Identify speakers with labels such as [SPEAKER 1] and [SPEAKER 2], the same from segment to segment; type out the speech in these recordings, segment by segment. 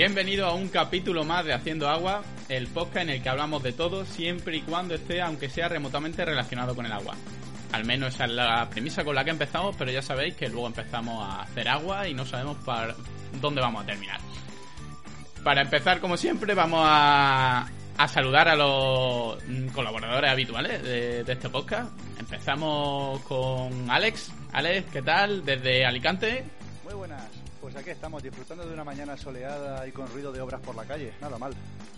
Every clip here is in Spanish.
[SPEAKER 1] Bienvenido a un capítulo más de Haciendo Agua, el podcast en el que hablamos de todo siempre y cuando esté, aunque sea remotamente relacionado con el agua. Al menos esa es la premisa con la que empezamos, pero ya sabéis que luego empezamos a hacer agua y no sabemos dónde vamos a terminar. Para empezar, como siempre, vamos a, a saludar a los colaboradores habituales de, de este podcast. Empezamos con Alex. Alex, ¿qué tal? Desde Alicante.
[SPEAKER 2] Muy buenas. Pues aquí estamos disfrutando de una mañana soleada y con ruido de obras por la calle. Nada mal.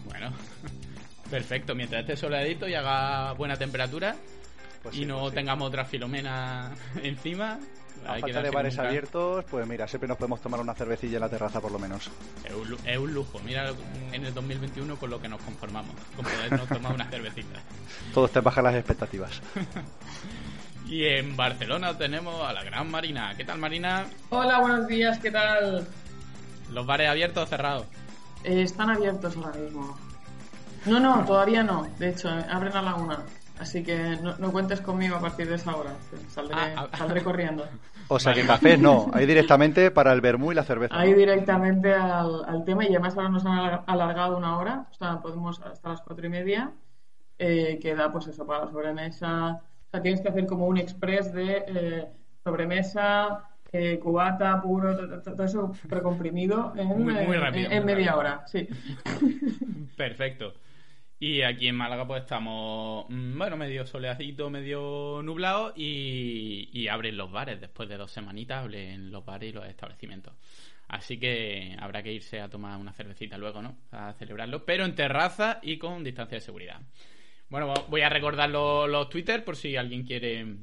[SPEAKER 1] Bueno, perfecto. Mientras esté soleadito y haga buena temperatura
[SPEAKER 2] Pues
[SPEAKER 1] y
[SPEAKER 2] sí,
[SPEAKER 1] no
[SPEAKER 2] pues sí.
[SPEAKER 1] tengamos otra filomena encima.
[SPEAKER 2] A falta de bares abiertos, pues mira, siempre nos podemos tomar una cervecilla en la terraza por lo menos.
[SPEAKER 1] Es un, lu- es un lujo. Mira en el 2021 con lo que nos conformamos. Con podernos tomar una cervecita.
[SPEAKER 2] Todo está baja las expectativas.
[SPEAKER 1] Y en Barcelona tenemos a la gran Marina. ¿Qué tal, Marina?
[SPEAKER 3] Hola, buenos días, ¿qué tal?
[SPEAKER 1] ¿Los bares abiertos o cerrados?
[SPEAKER 3] Eh, están abiertos ahora mismo. No, no, todavía no. De hecho, abren a la una. Así que no, no cuentes conmigo a partir de esa hora. Saldré,
[SPEAKER 1] Ah, ah.
[SPEAKER 3] saldré corriendo.
[SPEAKER 2] O sea
[SPEAKER 1] Vale.
[SPEAKER 2] que café no, ahí directamente para el vermú y la cerveza.
[SPEAKER 3] Ahí directamente al, al tema y además ahora nos han alar- alargado una hora. O sea, podemos hasta las cuatro y media. Eh, que da pues eso para la sobremesa. Sea, tienes que hacer como un express de eh, sobremesa, eh, cubata, puro, to- to- todo eso precomprimido en,
[SPEAKER 1] Muy- muy
[SPEAKER 3] eh,
[SPEAKER 1] rápido,
[SPEAKER 3] en, en
[SPEAKER 1] muy
[SPEAKER 3] media
[SPEAKER 1] rápido.
[SPEAKER 3] hora. Sí.
[SPEAKER 1] Perfecto. Y aquí en Málaga pues estamos, mm, bueno, medio soleadito, medio nublado y, y abren los bares. Después de dos semanitas abren los bares y los establecimientos. Así que habrá que irse a tomar una cervecita luego, ¿no? A celebrarlo, pero en terraza y con distancia de seguridad. Bueno, voy a recordar los, Twitter por si alguien quiere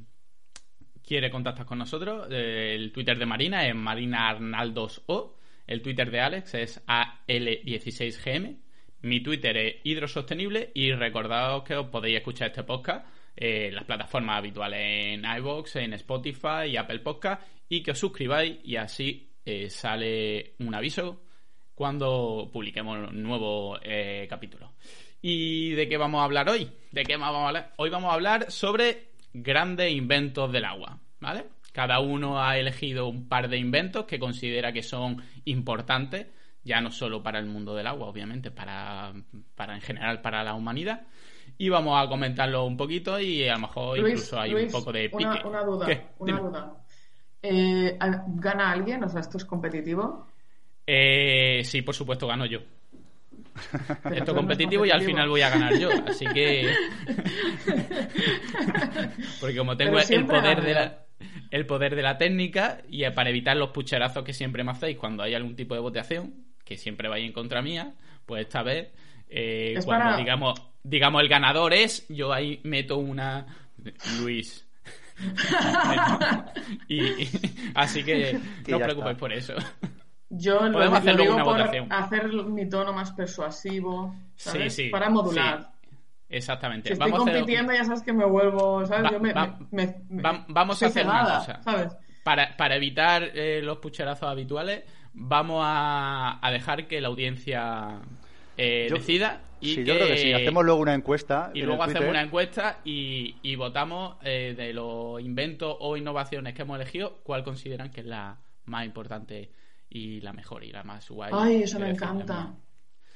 [SPEAKER 1] quiere contactar con nosotros. Eh, El Twitter de Marina es Marina Arnaldos O. El Twitter de Alex es AL16GM. Mi Twitter es Hidrosostenible. Y recordaos que os podéis escuchar este podcast eh, en las plataformas habituales en iVoox, en Spotify y Apple Podcast. Y que os suscribáis y así eh, sale un aviso cuando publiquemos nuevo eh, capítulo. ¿Y de qué vamos a hablar hoy? ¿De qué vamos a hablar? Hoy vamos a hablar sobre grandes inventos del agua, ¿vale? Cada uno ha elegido un par de inventos que considera que son importantes, ya no solo para el mundo del agua, obviamente, para, para en general para la humanidad. Y vamos a comentarlo un poquito y a lo mejor
[SPEAKER 3] Luis,
[SPEAKER 1] incluso hay
[SPEAKER 3] Luis,
[SPEAKER 1] un poco de pique.
[SPEAKER 3] Una, una duda,
[SPEAKER 1] ¿Qué?
[SPEAKER 3] una
[SPEAKER 1] Dime.
[SPEAKER 3] duda. Eh, ¿Gana alguien? O sea, ¿esto es competitivo?
[SPEAKER 1] Eh, sí, por supuesto, gano yo. Es competitivo y al final voy a ganar yo, así que porque como tengo el poder de la el poder de la técnica y para evitar los pucherazos que siempre me hacéis cuando hay algún tipo de votación, que siempre vais en contra mía, pues esta vez eh,
[SPEAKER 3] Es
[SPEAKER 1] cuando
[SPEAKER 3] para-
[SPEAKER 1] digamos digamos el ganador es, yo ahí meto una Luis. y, y- así que no os preocupéis
[SPEAKER 2] está.
[SPEAKER 1] por eso.
[SPEAKER 3] Yo lo,
[SPEAKER 1] Podemos
[SPEAKER 3] lo
[SPEAKER 1] hacer luego
[SPEAKER 3] digo
[SPEAKER 1] una
[SPEAKER 3] por
[SPEAKER 1] votación.
[SPEAKER 3] hacer mi tono más persuasivo, ¿sabes?
[SPEAKER 1] Sí, sí.
[SPEAKER 3] Para modular.
[SPEAKER 1] sí. Exactamente.
[SPEAKER 3] Si estoy
[SPEAKER 1] Vamos a hacer-
[SPEAKER 3] compitiendo, ya sabes que me vuelvo, ¿sabes?
[SPEAKER 1] Va-
[SPEAKER 3] Yo me,
[SPEAKER 1] va-
[SPEAKER 3] me- me- me-
[SPEAKER 1] va- vamos a hacer una cosa.
[SPEAKER 3] ¿sabes?
[SPEAKER 1] Para, para evitar eh, los pucherazos habituales, vamos a, a dejar que la audiencia eh,
[SPEAKER 2] Yo-
[SPEAKER 1] decida. Y
[SPEAKER 2] sí,
[SPEAKER 1] que,
[SPEAKER 2] yo creo que sí. Hacemos luego una encuesta.
[SPEAKER 1] y
[SPEAKER 2] en
[SPEAKER 1] luego hacemos una encuesta y, y votamos eh, de los inventos o innovaciones que hemos elegido, cuál consideran que es la más importante y la mejor y la más guay.
[SPEAKER 3] Ay, eso me encanta.
[SPEAKER 1] también.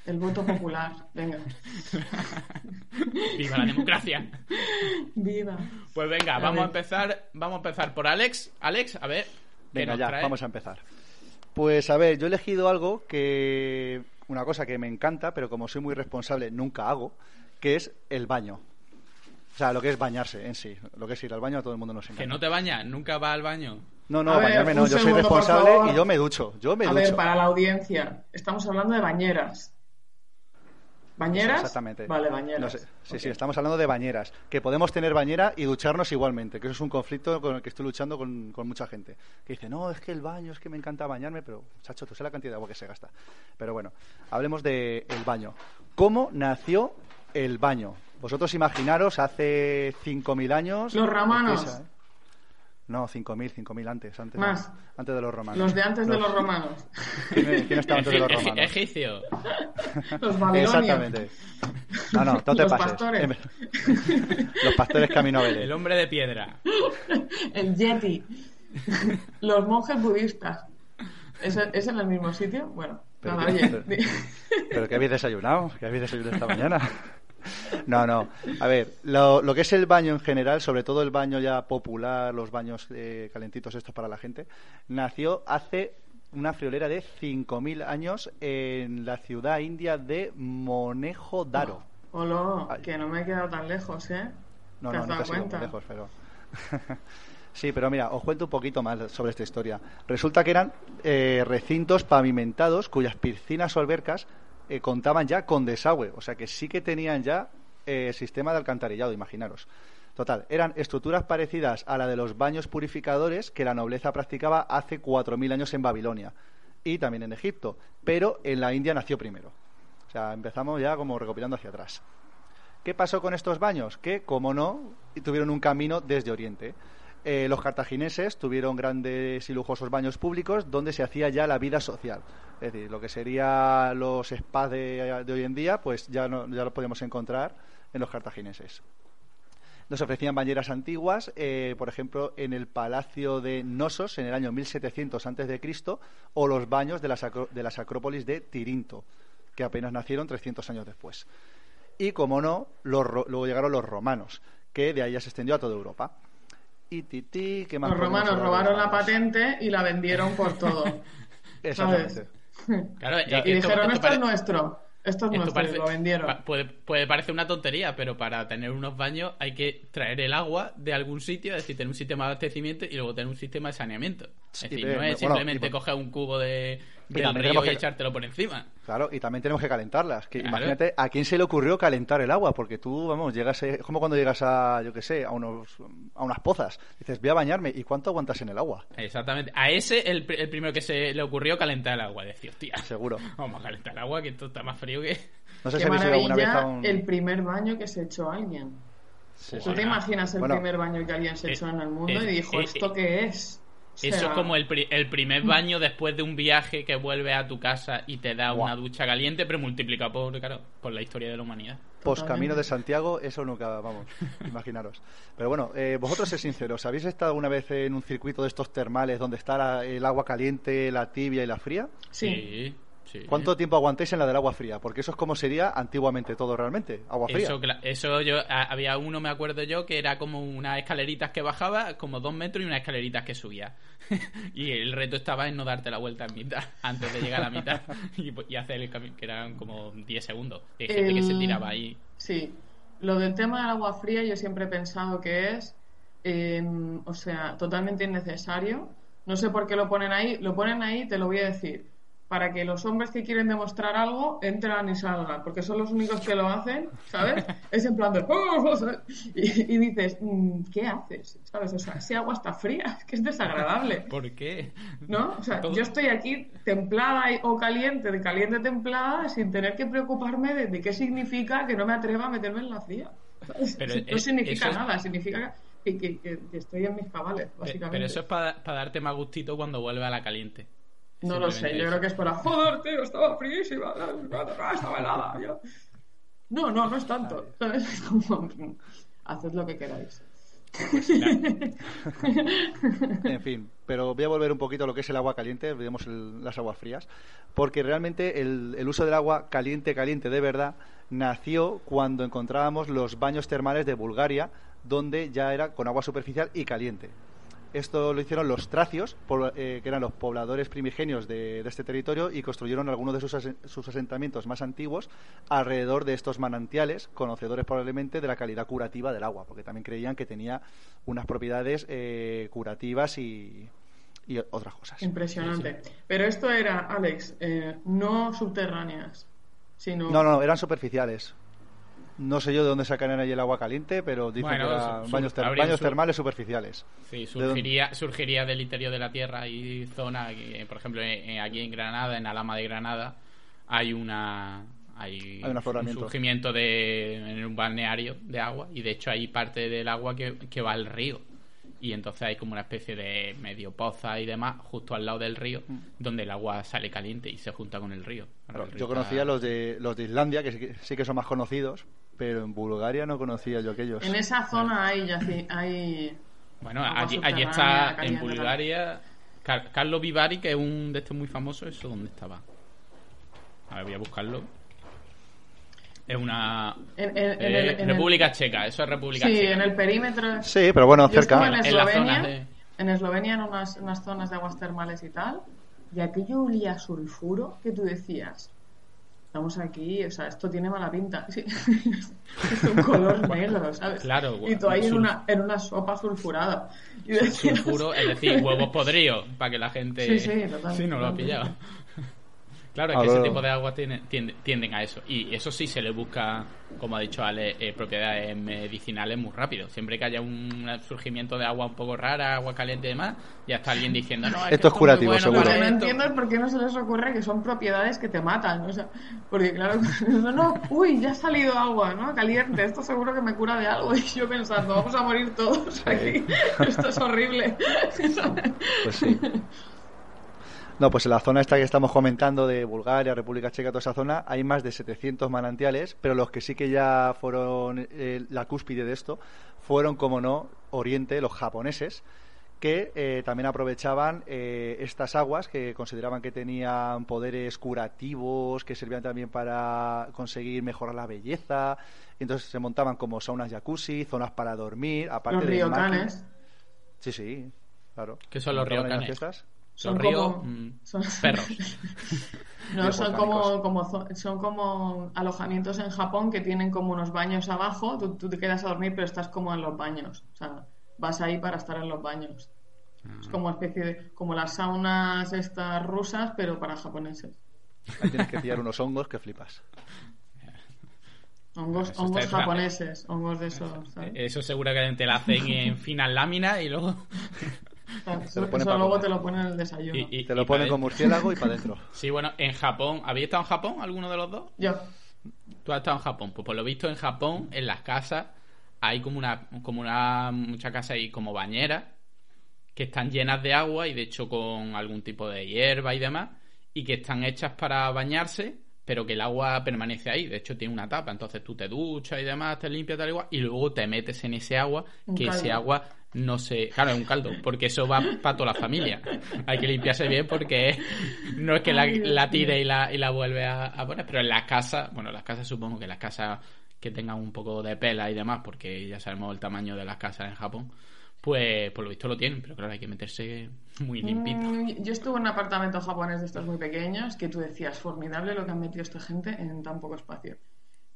[SPEAKER 3] El voto popular. Venga.
[SPEAKER 1] ¡Viva la democracia!
[SPEAKER 3] Viva.
[SPEAKER 1] Pues venga,
[SPEAKER 3] A
[SPEAKER 1] vamos a empezar, vamos a empezar por Alex. Alex, a ver. ¿qué
[SPEAKER 2] Venga, ya,
[SPEAKER 1] trae?
[SPEAKER 2] vamos a empezar. Pues a ver, yo he elegido algo que. Una cosa que me encanta, pero como soy muy responsable, nunca hago, que es el baño. O sea, lo que es bañarse en sí. Lo que es ir al baño a todo el mundo nos encanta.
[SPEAKER 1] Que no te bañas, nunca vas al baño.
[SPEAKER 2] No, no,
[SPEAKER 3] A ver,
[SPEAKER 2] bañarme no. Yo soy
[SPEAKER 3] segundo,
[SPEAKER 2] responsable y yo me ducho. Yo me
[SPEAKER 3] A
[SPEAKER 2] ducho.
[SPEAKER 3] ver, para la audiencia, estamos hablando de bañeras. ¿Bañeras?
[SPEAKER 2] Exactamente.
[SPEAKER 3] Vale, bañeras.
[SPEAKER 2] No sé. Sí, sí, estamos hablando de bañeras. Que podemos tener bañera y ducharnos igualmente. Que eso es un conflicto con el que estoy luchando con, con mucha gente. Que dice, no, es que el baño, es que me encanta bañarme, pero, chacho, tú sabes la cantidad de agua que se gasta. Pero bueno, hablemos del el baño. ¿Cómo nació el baño? Vosotros imaginaros hace 5.000 años.
[SPEAKER 3] Los romanos.
[SPEAKER 2] ¿eh? No, 5.000, 5.000 antes. Antes,
[SPEAKER 3] Más.
[SPEAKER 2] antes de los romanos.
[SPEAKER 3] Los de antes de los romanos.
[SPEAKER 2] ¿Quién, quién estaba antes de los romanos?
[SPEAKER 1] Egipcio.
[SPEAKER 3] Los babilonios.
[SPEAKER 2] Exactamente. No, no, no te
[SPEAKER 3] Los
[SPEAKER 2] pases.
[SPEAKER 3] pastores.
[SPEAKER 2] Los pastores camino a Belén.
[SPEAKER 1] El hombre de piedra.
[SPEAKER 3] El Yeti. Los monjes budistas. ¿Es, ¿Es en el mismo sitio? Bueno.
[SPEAKER 2] Pero,
[SPEAKER 3] Nada, oye.
[SPEAKER 2] pero, pero ¿qué habéis desayunado? ¿Qué habéis desayunado esta mañana? No, no. A ver, lo, lo que es el baño en general, sobre todo el baño ya popular, los baños eh, calentitos estos para la gente, nació hace una friolera de 5.000 años en la ciudad india de Monejo Daro.
[SPEAKER 3] Hola,
[SPEAKER 2] Ay.
[SPEAKER 3] que no me he quedado tan lejos, ¿eh?
[SPEAKER 2] No,
[SPEAKER 3] ¿Te
[SPEAKER 2] no,
[SPEAKER 3] has
[SPEAKER 2] no te
[SPEAKER 3] dado
[SPEAKER 2] muy
[SPEAKER 3] cuenta?
[SPEAKER 2] lejos, pero... sí, pero mira, os cuento un poquito más sobre esta historia. Resulta que eran eh, recintos pavimentados cuyas piscinas o albercas eh, contaban ya con desagüe, o sea que sí que tenían ya eh, sistema de alcantarillado, imaginaros. Total, eran estructuras parecidas a la de los baños purificadores que la nobleza practicaba hace 4.000 años en Babilonia y también en Egipto, pero en la India nació primero. O sea, empezamos ya como recopilando hacia atrás. ¿Qué pasó con estos baños? Que, como no, tuvieron un camino desde Oriente. Eh, los cartagineses tuvieron grandes y lujosos baños públicos donde se hacía ya la vida social. Es decir, lo que serían los spas de, hoy en día, pues ya, no, ya lo podemos encontrar en los cartagineses. Nos ofrecían bañeras antiguas, eh, por ejemplo, en el Palacio de Nosos en el año 1700 a.C. o los baños de las, de acrópolis de Tirinto, que apenas nacieron 300 años después. Y, como no, los luego llegaron los romanos, que de ahí ya se extendió a toda Europa. Y titi, ¿qué más
[SPEAKER 3] Los romanos robaron la patente y la vendieron por todo.
[SPEAKER 2] Exactamente.
[SPEAKER 1] Claro,
[SPEAKER 3] Y
[SPEAKER 1] esto-
[SPEAKER 3] dijeron,
[SPEAKER 1] esto
[SPEAKER 3] esto es nuestro. Esto es
[SPEAKER 1] esto
[SPEAKER 3] nuestro,
[SPEAKER 1] parece-
[SPEAKER 3] y lo vendieron.
[SPEAKER 1] puede, puede parecer una tontería, pero para tener unos baños hay que traer el agua de algún sitio, es decir, tener un sistema de abastecimiento y luego tener un sistema de saneamiento.
[SPEAKER 2] Sí,
[SPEAKER 1] es decir, no es
[SPEAKER 2] bueno,
[SPEAKER 1] simplemente
[SPEAKER 2] y
[SPEAKER 1] coger un cubo de,
[SPEAKER 2] Y también tenemos que-
[SPEAKER 1] echártelo por encima.
[SPEAKER 2] Claro, y también tenemos que calentarlas. Que
[SPEAKER 1] Claro.
[SPEAKER 2] Imagínate, ¿a quién se le ocurrió calentar el agua? Porque tú, vamos, llegas, eh, es como cuando llegas a, yo qué sé, a, unos, a unas pozas. Dices, voy a bañarme. ¿Y cuánto aguantas en el agua?
[SPEAKER 1] Exactamente. A ese, el, el primero que se le ocurrió calentar el agua. Decía, hostia,
[SPEAKER 2] Seguro.
[SPEAKER 1] vamos a calentar el agua, que esto está más frío que.
[SPEAKER 2] No sé
[SPEAKER 3] Qué
[SPEAKER 2] si habéis ido alguna vez a un...
[SPEAKER 3] el primer baño que se echó alguien.
[SPEAKER 2] Sí,
[SPEAKER 3] ¿Tú
[SPEAKER 2] sí.
[SPEAKER 3] te imaginas el
[SPEAKER 2] Bueno,
[SPEAKER 3] primer baño que alguien se
[SPEAKER 1] eh,
[SPEAKER 3] echó en el mundo
[SPEAKER 1] eh,
[SPEAKER 3] y dijo,
[SPEAKER 1] eh,
[SPEAKER 3] ¿esto
[SPEAKER 1] eh,
[SPEAKER 3] qué es? O
[SPEAKER 1] Eso
[SPEAKER 3] sea,
[SPEAKER 1] es como el, pri- el primer baño después de un viaje que vuelves a tu casa y te da una ducha caliente, pero multiplicado por, claro, por la historia de la humanidad.
[SPEAKER 2] Post Camino de Santiago, eso nunca, vamos, imaginaros. Pero bueno, eh, vosotros sé sinceros, ¿habéis estado alguna vez en un circuito de estos termales donde está la- el agua caliente, la tibia y la fría?
[SPEAKER 3] Sí.
[SPEAKER 1] sí. Sí.
[SPEAKER 2] ¿Cuánto tiempo aguantáis en la del agua fría? Porque eso es como sería antiguamente todo realmente, agua fría.
[SPEAKER 1] Eso, yo, a- había uno, me acuerdo yo, que era como unas escaleritas que bajaba, como dos metros y unas escaleritas que subía. y el reto estaba en no darte la vuelta en mitad, antes de llegar a la mitad y, y hacer el camino, que eran como 10 segundos. Hay gente que se
[SPEAKER 3] El-
[SPEAKER 1] tiraba ahí.
[SPEAKER 3] Sí, lo del tema del agua fría yo siempre he pensado que es, eh, o sea, totalmente innecesario. No sé por qué lo ponen ahí. Lo ponen ahí, te lo voy a decir, para que los hombres que quieren demostrar algo entran y salgan, porque son los únicos que lo hacen, ¿sabes? Es en plan de... "Oh", ¿sabes? Y, y dices, mm, ¿qué haces? ¿Sabes? O sea, ese agua está fría, es que es desagradable.
[SPEAKER 1] ¿Por qué?
[SPEAKER 3] ¿No? O sea, yo estoy aquí templada y- o caliente, de caliente templada, sin tener que preocuparme de, de qué significa que no me atreva a meterme en la fría.
[SPEAKER 1] Pero,
[SPEAKER 3] no significa
[SPEAKER 1] es-
[SPEAKER 3] nada, significa que, que- que- que estoy en mis cabales, básicamente.
[SPEAKER 1] Pero eso es para darte más gustito cuando vuelve a la caliente.
[SPEAKER 3] No lo sé, yo creo que es para, joder, tío, estaba fríísima, estaba helada. yo". No, no, no es tanto. ¿sabes? Es como, haced lo que queráis.
[SPEAKER 2] En fin, pero voy a volver un poquito a lo que es el agua caliente, olvidemos el- las aguas frías, porque realmente el, el uso del agua caliente, caliente de verdad, nació cuando encontrábamos los baños termales de Bulgaria, donde ya era con agua superficial y caliente. Esto lo hicieron los tracios, por- eh, que eran los pobladores primigenios de, de este territorio, y construyeron algunos de sus, sus asentamientos más antiguos alrededor de estos manantiales, conocedores probablemente de la calidad curativa del agua, porque también creían que tenía unas propiedades eh, curativas y, y otras cosas.
[SPEAKER 3] Impresionante. Pero esto era, Alex, eh, no subterráneas, sino...
[SPEAKER 2] No, no, eran superficiales. No sé yo de dónde sacarían ahí el agua caliente, pero dicen
[SPEAKER 1] Bueno,
[SPEAKER 2] que eran baños, ter- baños termales superficiales.
[SPEAKER 1] Sí, surgiría, surgiría del interior de la Tierra. Zonas, que, por ejemplo, en- aquí en Granada, en Alama de Granada, hay una hay,
[SPEAKER 2] Hay un
[SPEAKER 1] surgimiento de en un balneario de agua y de hecho hay parte del agua que, que va al río y entonces hay como una especie de medio poza y demás justo al lado del río donde el agua sale caliente y se junta con el río.
[SPEAKER 2] Mm. Claro,
[SPEAKER 1] El río
[SPEAKER 2] yo
[SPEAKER 1] está-
[SPEAKER 2] conocía los de los de Islandia, que sí, que sí que son más conocidos, pero en Bulgaria no conocía yo aquellos.
[SPEAKER 3] En esa zona hay, hay
[SPEAKER 1] Bueno, allí, allí está en Bulgaria Car- Carlo Vivari, que es un de estos muy famosos, eso donde estaba. A ver, voy a buscarlo. Es una.
[SPEAKER 3] En, en- en
[SPEAKER 1] eh,
[SPEAKER 3] el- en el-
[SPEAKER 1] República Checa, eso es República
[SPEAKER 3] Sí,
[SPEAKER 1] Checa.
[SPEAKER 3] en el perímetro.
[SPEAKER 2] Sí, pero bueno,
[SPEAKER 3] Yo
[SPEAKER 2] cerca.
[SPEAKER 3] en
[SPEAKER 1] En la
[SPEAKER 3] Eslovenia,
[SPEAKER 1] zona de-
[SPEAKER 3] en Eslovenia, en unas, unas zonas de aguas termales y tal, y aquello olía a sulfuro que tú decías. Estamos aquí, o sea, esto tiene mala pinta. Sí. es un color negro, ¿sabes?
[SPEAKER 1] Claro,
[SPEAKER 3] y tú ahí en una, en una sopa sulfurada. Y
[SPEAKER 1] Sulfuro, es decir, huevos podridos, para que la gente.
[SPEAKER 3] Sí, sí, total,
[SPEAKER 1] Sí, no lo ha pillado. Claro, es
[SPEAKER 2] A
[SPEAKER 1] que ese tipo de aguas tiene- tiende- tienden a eso. Y eso sí se le busca, como ha dicho Ale, eh, propiedades medicinales muy rápido. Siempre que haya un surgimiento de agua un poco rara, agua caliente y demás, ya está alguien diciendo, no, es que
[SPEAKER 2] Esto es curativo,
[SPEAKER 1] bueno
[SPEAKER 2] seguro.
[SPEAKER 3] Lo
[SPEAKER 1] para
[SPEAKER 3] que no
[SPEAKER 1] esto".
[SPEAKER 3] entiendo es por qué no se les ocurre que son propiedades que te matan. O sea, porque claro, no, no, uy, ya ha salido agua, ¿no? Caliente, esto seguro que me cura de algo. Y yo pensando, vamos a morir todos aquí. Esto es horrible.
[SPEAKER 2] Pues sí. No, pues en la zona esta que estamos comentando de Bulgaria, República Checa, toda esa zona, hay más de 700 manantiales, pero los que sí que ya fueron eh, la cúspide de esto fueron, como no, Oriente, los japoneses, que eh, también aprovechaban eh, estas aguas que consideraban que tenían poderes curativos, que servían también para conseguir mejorar la belleza. Y entonces se montaban como saunas jacuzzi, zonas para dormir, aparte
[SPEAKER 3] Los
[SPEAKER 2] de máquinas. Sí, sí, claro.
[SPEAKER 1] ¿Qué son los
[SPEAKER 2] Montaban estas.
[SPEAKER 3] son como...
[SPEAKER 1] mm,
[SPEAKER 3] son-
[SPEAKER 1] perros.
[SPEAKER 3] No, son como, como, son como alojamientos en Japón que tienen como unos baños abajo. Tú, tú te quedas a dormir, pero estás como en los baños. O sea, vas ahí para estar en los baños. Es como especie de, como las saunas estas rusas, pero para japoneses.
[SPEAKER 2] Ahí tienes que pillar unos hongos que flipas.
[SPEAKER 3] Hongos, hongos japoneses, hongos de esos. ¿sabes?
[SPEAKER 1] Eso seguramente la hacen en finas láminas y luego.
[SPEAKER 3] Sea, eso
[SPEAKER 2] lo ponen
[SPEAKER 3] eso
[SPEAKER 2] para
[SPEAKER 3] luego
[SPEAKER 2] comer.
[SPEAKER 3] te lo ponen en el desayuno.
[SPEAKER 1] y- y-
[SPEAKER 2] Te lo
[SPEAKER 1] y
[SPEAKER 2] ponen
[SPEAKER 1] pa'
[SPEAKER 2] con murciélago y para adentro.
[SPEAKER 1] Sí, bueno, en Japón. ¿Habéis estado en Japón alguno de los dos?
[SPEAKER 3] Yo,
[SPEAKER 1] Tú has estado en Japón. Pues por lo visto en Japón, en las casas, hay como una, como una, muchas casas hay como bañeras que están llenas de agua y de hecho con algún tipo de hierba y demás y que están hechas para bañarse pero que el agua permanece ahí, de hecho tiene una tapa, entonces tú te duchas y demás, te limpias tal igual y luego te metes en ese agua,
[SPEAKER 3] Un
[SPEAKER 1] que ese
[SPEAKER 3] caldo.
[SPEAKER 1] agua no se, claro, es un caldo, porque eso va para toda la familia. Hay que limpiarse bien porque no es que la, tire y la, y la vuelve a, a poner, pero en las casas, bueno, las casas supongo que las casas que tengan un poco de pela y demás, porque ya sabemos el tamaño de las casas en Japón, pues por lo visto lo tienen, pero claro, hay que meterse muy limpito.
[SPEAKER 3] Mm, yo estuve en un apartamento japonés de estos muy pequeños que tú decías, formidable lo que han metido esta gente en tan poco espacio.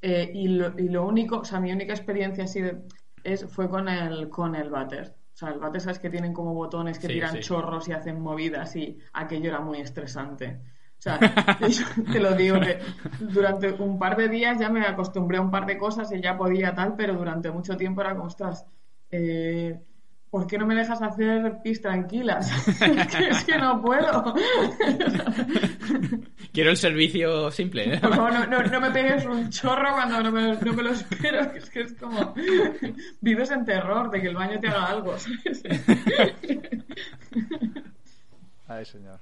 [SPEAKER 3] Eh, y, lo, y lo único, o sea, mi única experiencia así de- es, fue con el, con el váter. O sea, el váter, sabes que tienen como botones que
[SPEAKER 1] Sí,
[SPEAKER 3] tiran
[SPEAKER 1] sí.
[SPEAKER 3] chorros y hacen movidas y aquello era muy estresante. O sea, yo te lo digo, que durante un par de días ya me acostumbré a un par de cosas y ya podía tal, pero durante mucho tiempo era como, ostras, eh, ¿por qué no me dejas hacer pis tranquilas? es, que, es que no puedo.
[SPEAKER 1] Quiero el servicio simple. ¿eh?
[SPEAKER 3] Por favor, no, no, no me pegues un chorro cuando no me, no me lo espero, que es que es como vives en terror de que el baño te haga algo. ¿sabes?
[SPEAKER 2] Ay, señor.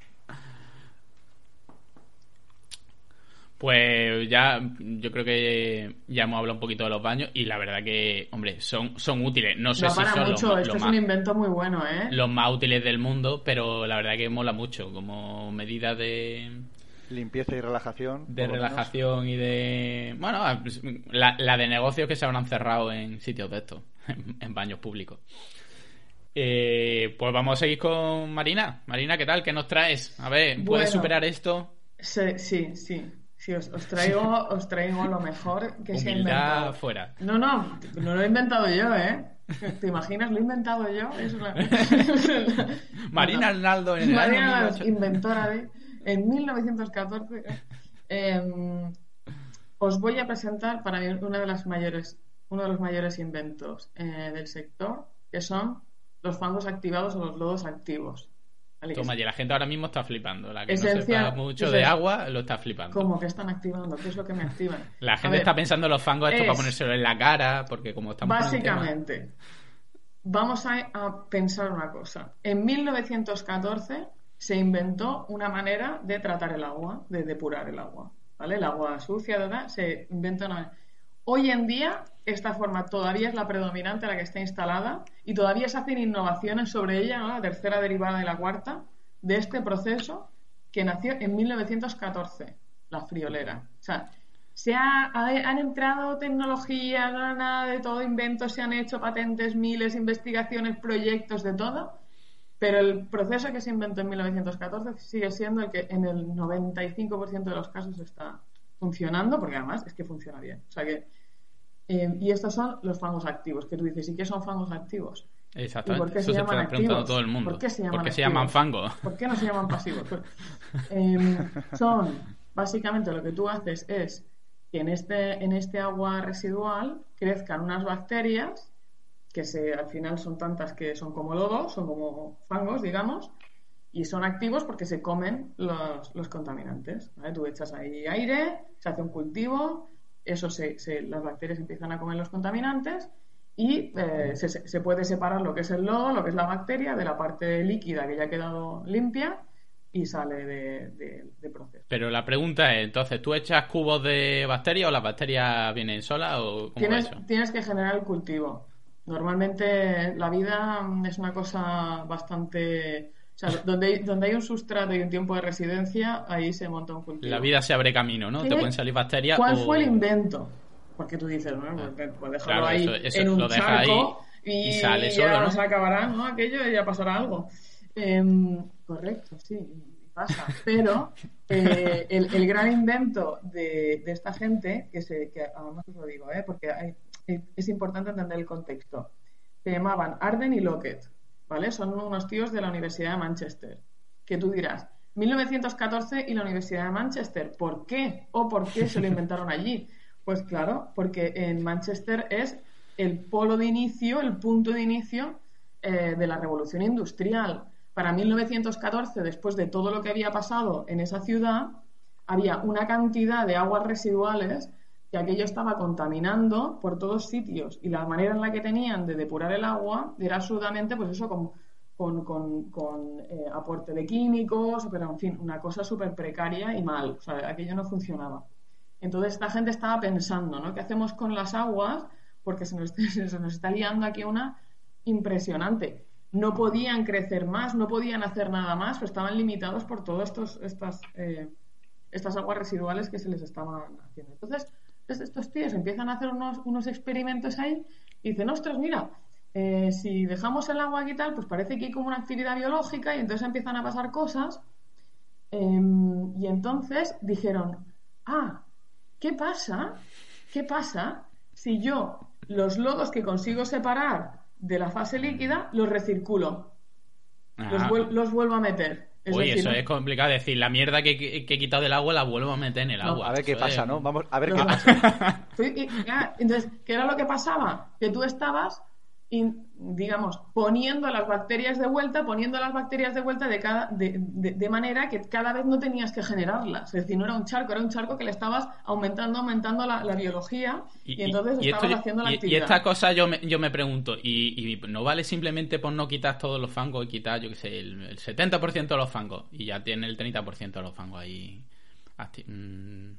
[SPEAKER 1] Pues ya, yo creo que ya hemos hablado un poquito de los baños y la verdad que, hombre, son, son útiles. No sé
[SPEAKER 3] No
[SPEAKER 1] si
[SPEAKER 3] para
[SPEAKER 1] son los,
[SPEAKER 3] mucho,
[SPEAKER 1] ma-
[SPEAKER 3] esto
[SPEAKER 1] los
[SPEAKER 3] es
[SPEAKER 1] más,
[SPEAKER 3] un invento muy bueno, ¿eh?
[SPEAKER 1] los más útiles del mundo, pero la verdad que mola mucho como medida de,
[SPEAKER 2] Limpieza y relajación.
[SPEAKER 1] de relajación y de... Bueno, pues, la, la de negocios que se habrán cerrado en sitios de estos, en, en baños públicos. Eh, pues vamos a seguir con Marina. Marina, ¿qué tal? ¿Qué nos traes? A ver, ¿puedes
[SPEAKER 3] Bueno.
[SPEAKER 1] superar esto?
[SPEAKER 3] Sí, sí, sí. Sí, os, os traigo, os traigo lo mejor que se ha inventado.
[SPEAKER 1] fuera.
[SPEAKER 3] No, no, no lo he inventado yo, ¿eh? ¿Te imaginas? ¿Lo he inventado yo? Es la-
[SPEAKER 1] Marina. Arnaldo en el año
[SPEAKER 3] Marina,
[SPEAKER 1] 1800.
[SPEAKER 3] inventora de... En 1914 eh, os voy a presentar para mí una de las mayores, uno de los mayores inventos eh, del sector, que son los fangos activados o los lodos activos.
[SPEAKER 1] Toma, y la gente ahora mismo está flipando. La que no
[SPEAKER 3] Esencial.
[SPEAKER 1] sepa mucho de agua lo está flipando.
[SPEAKER 3] ¿Cómo que están activando? ¿Qué es lo que me activan?
[SPEAKER 1] La gente
[SPEAKER 3] ver,
[SPEAKER 1] está pensando en los fangos esto
[SPEAKER 3] es-
[SPEAKER 1] para ponérselo en la cara, porque como tema-
[SPEAKER 3] Básicamente, vamos a, a pensar una cosa. En 1914 se inventó una manera de tratar el agua, de depurar el agua. ¿Vale? El agua sucia, ¿verdad? Se inventa una Hoy en día, esta forma todavía es la predominante, la que está instalada, y todavía se hacen innovaciones sobre ella, ¿no? la tercera derivada de la cuarta, de este proceso que nació en 1914. la friolera. O sea, se ha- ha- han entrado tecnología, nada de todo, inventos, se han hecho patentes, miles, investigaciones, proyectos, de todo. Pero el proceso que se inventó en 1914 sigue siendo el que en el 95% de los casos está funcionando, porque además es que funciona bien. O sea que, eh, y estos son los fangos activos, que tú dices, ¿y qué son fangos activos? ¿Y
[SPEAKER 1] Exactamente.
[SPEAKER 3] por qué
[SPEAKER 1] Eso
[SPEAKER 3] se
[SPEAKER 1] se está
[SPEAKER 3] llaman
[SPEAKER 1] preguntando
[SPEAKER 3] activos?
[SPEAKER 1] todo el mundo.
[SPEAKER 3] ¿Por qué se llaman
[SPEAKER 1] fango.
[SPEAKER 3] ¿Por qué no se llaman pasivos? Pues, em, son, básicamente lo que tú haces es que en este, en este agua residual crezcan unas bacterias que se, al final son tantas que son como lodo, son como fangos, digamos, y son activos porque se comen los, los contaminantes. ¿vale? Tú echas ahí aire, se hace un cultivo, eso se, se- las bacterias empiezan a comer los contaminantes y eh, se, puede separar lo que es el lodo, lo que es la bacteria, de la parte líquida que ya ha quedado limpia y sale de, de- de proceso.
[SPEAKER 1] Pero la pregunta es, entonces, ¿tú echas cubos de bacterias o las bacterias vienen solas o cómo va
[SPEAKER 3] Tienes,
[SPEAKER 1] eso?
[SPEAKER 3] tienes que generar el cultivo. Normalmente la vida mm, es una cosa bastante... O sea, donde hay, donde hay un sustrato y un tiempo de residencia, ahí se monta un cultivo.
[SPEAKER 1] La vida se abre camino, ¿no? Te pueden salir bacterias
[SPEAKER 3] ¿Cuál
[SPEAKER 1] o...
[SPEAKER 3] fue el invento? Porque tú dices, bueno, pues, pues déjalo
[SPEAKER 1] Claro,
[SPEAKER 3] ahí
[SPEAKER 1] eso- eso
[SPEAKER 3] en un charco
[SPEAKER 1] ahí
[SPEAKER 3] y,
[SPEAKER 1] sale
[SPEAKER 3] ya
[SPEAKER 1] solo, ¿no?
[SPEAKER 3] se acabará, ¿no? Aquello y ya pasará algo. Em, correcto, sí, pasa. Pero eh, el, el gran invento de, de esta gente, que, se, que además os lo digo, ¿eh? porque hay- es importante entender el contexto, se llamaban Arden y Lockett, ¿vale? Son unos tíos de la Universidad de Manchester. Que tú dirás, 1914 y la Universidad de Manchester, ¿por qué? ¿O por qué se lo inventaron allí? Pues claro, porque en Manchester es el polo de inicio, el punto de inicio eh, de la revolución industrial. Para 1914, después de todo lo que había pasado en esa ciudad, había una cantidad de aguas residuales que aquello estaba contaminando por todos sitios y la manera en la que tenían de depurar el agua era absolutamente, pues eso, con, con, con- con, eh, aporte de químicos, pero en fin, una cosa súper precaria y mal, aquello no funcionaba. Entonces esta gente estaba pensando, ¿no? ¿Qué hacemos con las aguas? Porque se nos, está liando aquí una impresionante. No podían crecer más, no podían hacer nada más, pero estaban limitados por todas estas, eh, estas aguas residuales que se les estaban haciendo. Entonces, entonces estos tíos empiezan a hacer unos, unos experimentos ahí y dicen, ostras, mira, eh, si dejamos el agua aquí y tal, pues parece que hay como una actividad biológica y entonces empiezan a pasar cosas. Em, y entonces dijeron, ah, ¿qué pasa? ¿Qué pasa si yo los lodos que consigo separar de la fase líquida los recirculo? Los, vuel- los vuelvo a meter. Es
[SPEAKER 1] Uy,
[SPEAKER 3] decir,
[SPEAKER 1] eso
[SPEAKER 3] ¿no?
[SPEAKER 1] es complicado. decir, la mierda que, que- que he quitado del agua la vuelvo a meter en el
[SPEAKER 3] No,
[SPEAKER 1] agua.
[SPEAKER 2] A ver qué
[SPEAKER 1] Eso
[SPEAKER 2] pasa,
[SPEAKER 1] es-
[SPEAKER 2] ¿no? Vamos a ver
[SPEAKER 3] No,
[SPEAKER 2] qué pasa.
[SPEAKER 3] Sí, y- ya, Entonces, ¿qué era lo que pasaba? Que tú estabas, in- digamos, poniendo las bacterias de vuelta, poniendo las bacterias de vuelta de, cada, de, de- de manera que cada vez no tenías que generarlas. Es decir, no era un charco, era un charco que le estabas aumentando, aumentando la, la biología y, entonces
[SPEAKER 1] y
[SPEAKER 3] estabas
[SPEAKER 1] esto-
[SPEAKER 3] haciendo la
[SPEAKER 1] y-
[SPEAKER 3] actividad.
[SPEAKER 1] Y esta cosa yo me, yo me pregunto, ¿y, y no vale simplemente por no quitar todos los fangos y quitar, yo qué sé, el, el 70% de los fangos? Y ya tiene el 30% de los fangos ahí acti- mm,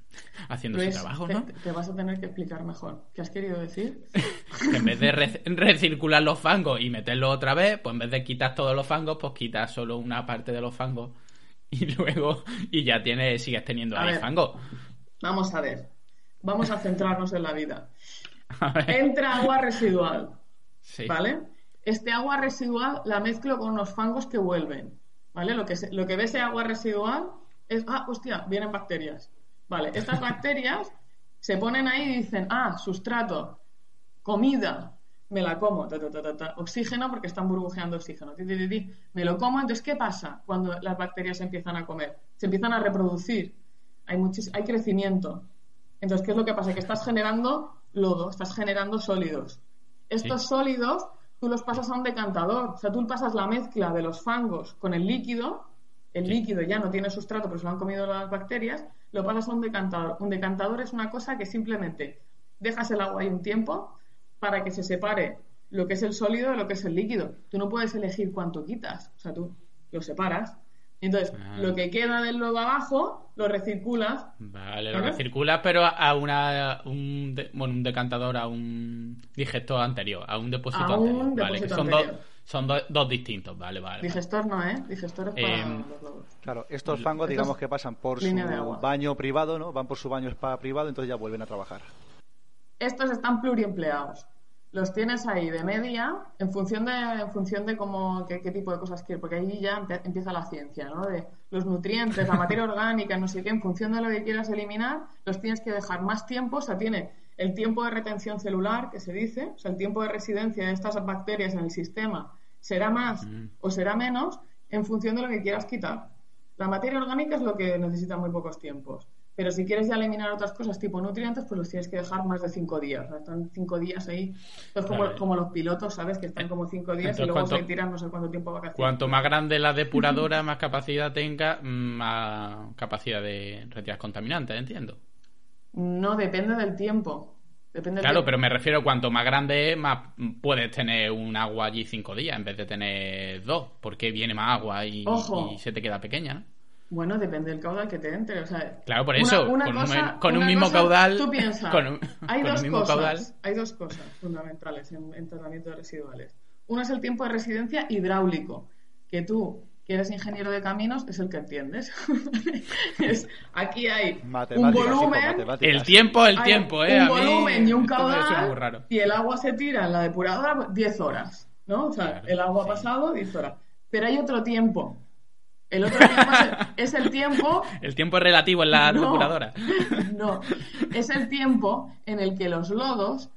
[SPEAKER 1] haciendo
[SPEAKER 3] Luis,
[SPEAKER 1] su trabajo, ¿no?
[SPEAKER 3] te vas a tener que explicar mejor. ¿Qué has querido decir?
[SPEAKER 1] en vez de re- recircular los fangos y meterlos otra vez, pues en vez de quitar todos los fangos, pues quitas solo una parte de los fangos y luego y ya tienes sigues teniendo
[SPEAKER 3] A
[SPEAKER 1] ahí
[SPEAKER 3] ver.
[SPEAKER 1] fango.
[SPEAKER 3] Vamos a ver. Vamos a centrarnos en la vida. Entra agua residual.
[SPEAKER 1] sí.
[SPEAKER 3] ¿Vale? Este agua residual la mezclo con unos fangos que vuelven. ¿Vale? Lo que, lo que ve ese agua residual es, ah, hostia, vienen bacterias. Vale, estas bacterias se ponen ahí y dicen, ah, sustrato, comida, me la como, ta, ta, ta, ta, ta. oxígeno porque están burbujeando oxígeno, ti, ti, ti, ti. me lo como, entonces ¿qué pasa cuando las bacterias se empiezan a comer? Se empiezan a reproducir, hay, muchis- hay crecimiento. Entonces, ¿qué es lo que pasa? Que estás generando lodo, estás generando sólidos. Estos
[SPEAKER 1] Sí.
[SPEAKER 3] sólidos tú los pasas a un decantador, o sea, tú pasas la mezcla de los fangos con el líquido, el
[SPEAKER 1] Sí.
[SPEAKER 3] líquido ya no tiene sustrato porque se lo han comido las bacterias, lo pasas a un decantador. Un decantador es una cosa que simplemente dejas el agua ahí un tiempo para que se separe lo que es el sólido de lo que es el líquido. Tú no puedes elegir cuánto quitas, o sea, tú lo separas. Entonces,
[SPEAKER 1] Ah.
[SPEAKER 3] lo que queda del lodo abajo lo recirculas.
[SPEAKER 1] Vale, lo recirculas, pero a una, un, de- bueno, un decantador, a un digestor anterior, a un depósito
[SPEAKER 3] A un
[SPEAKER 1] anterior. Vale, que
[SPEAKER 3] depósito
[SPEAKER 1] son,
[SPEAKER 3] anterior.
[SPEAKER 1] dos, son dos, dos distintos, vale, vale. vale.
[SPEAKER 3] Digestor no, ¿eh? Digestor es para
[SPEAKER 1] Em,
[SPEAKER 3] los.
[SPEAKER 2] Claro, estos fangos, digamos
[SPEAKER 3] es
[SPEAKER 2] que pasan por su baño privado, ¿no? Van por su baño spa privado, entonces ya vuelven a trabajar.
[SPEAKER 3] Estos están pluriempleados. Los tienes ahí de media en función de, en función de cómo, qué, qué tipo de cosas quieres, porque ahí ya empieza la ciencia, ¿no? De los nutrientes, la materia orgánica, no sé qué, en función de lo que quieras eliminar, los tienes que dejar más tiempo, o sea, tiene el tiempo de retención celular, que se dice, o sea, el tiempo de residencia de estas bacterias en el sistema será más o será menos en función de lo que quieras quitar. La materia orgánica es lo que necesita muy pocos tiempos. Pero si quieres ya eliminar otras cosas tipo nutrientes, pues los tienes que dejar más de cinco días. Están cinco días ahí. Es como, como los pilotos, ¿sabes? Que están como cinco días
[SPEAKER 1] Entonces,
[SPEAKER 3] y luego
[SPEAKER 1] ¿cuánto-
[SPEAKER 3] se tiran no sé cuánto tiempo vacaciones.
[SPEAKER 1] Cuanto más grande la depuradora, más capacidad tenga, más capacidad de retirar contaminantes, entiendo.
[SPEAKER 3] No, depende del tiempo. Depende
[SPEAKER 1] Claro, pero me refiero, cuanto más grande es, más puedes tener un agua allí cinco días en vez de tener dos, porque viene más agua y, se te queda pequeña, ¿no?
[SPEAKER 3] Bueno, depende del caudal que te entre. O sea,
[SPEAKER 1] Claro, por
[SPEAKER 3] una-
[SPEAKER 1] eso,
[SPEAKER 3] una
[SPEAKER 1] con,
[SPEAKER 3] cosa-
[SPEAKER 1] un, con un
[SPEAKER 3] una
[SPEAKER 1] mismo
[SPEAKER 3] cosa,
[SPEAKER 1] caudal.
[SPEAKER 3] Tú piensas,
[SPEAKER 1] con un-
[SPEAKER 3] hay
[SPEAKER 1] con
[SPEAKER 3] dos
[SPEAKER 1] mismo
[SPEAKER 3] cosas,
[SPEAKER 1] caudal.
[SPEAKER 3] hay dos cosas fundamentales en, en tratamiento de residuales. Uno es el tiempo de residencia hidráulico, que tú, que eres ingeniero de caminos, es el que entiendes. Es- aquí hay un volumen.
[SPEAKER 1] El tiempo, el tiempo, ¿eh?
[SPEAKER 3] un
[SPEAKER 1] A mí
[SPEAKER 3] volumen y un caudal y el agua se tira en la depuradora pues, 10 horas, ¿no? O sea,
[SPEAKER 1] Claro,
[SPEAKER 3] el agua ha
[SPEAKER 1] sí.
[SPEAKER 3] pasado 10 horas. Pero hay otro tiempo. El otro tiempo es el, es el tiempo
[SPEAKER 1] El tiempo es relativo en la
[SPEAKER 3] No.
[SPEAKER 1] depuradora.
[SPEAKER 3] no, es el tiempo en el que los lodos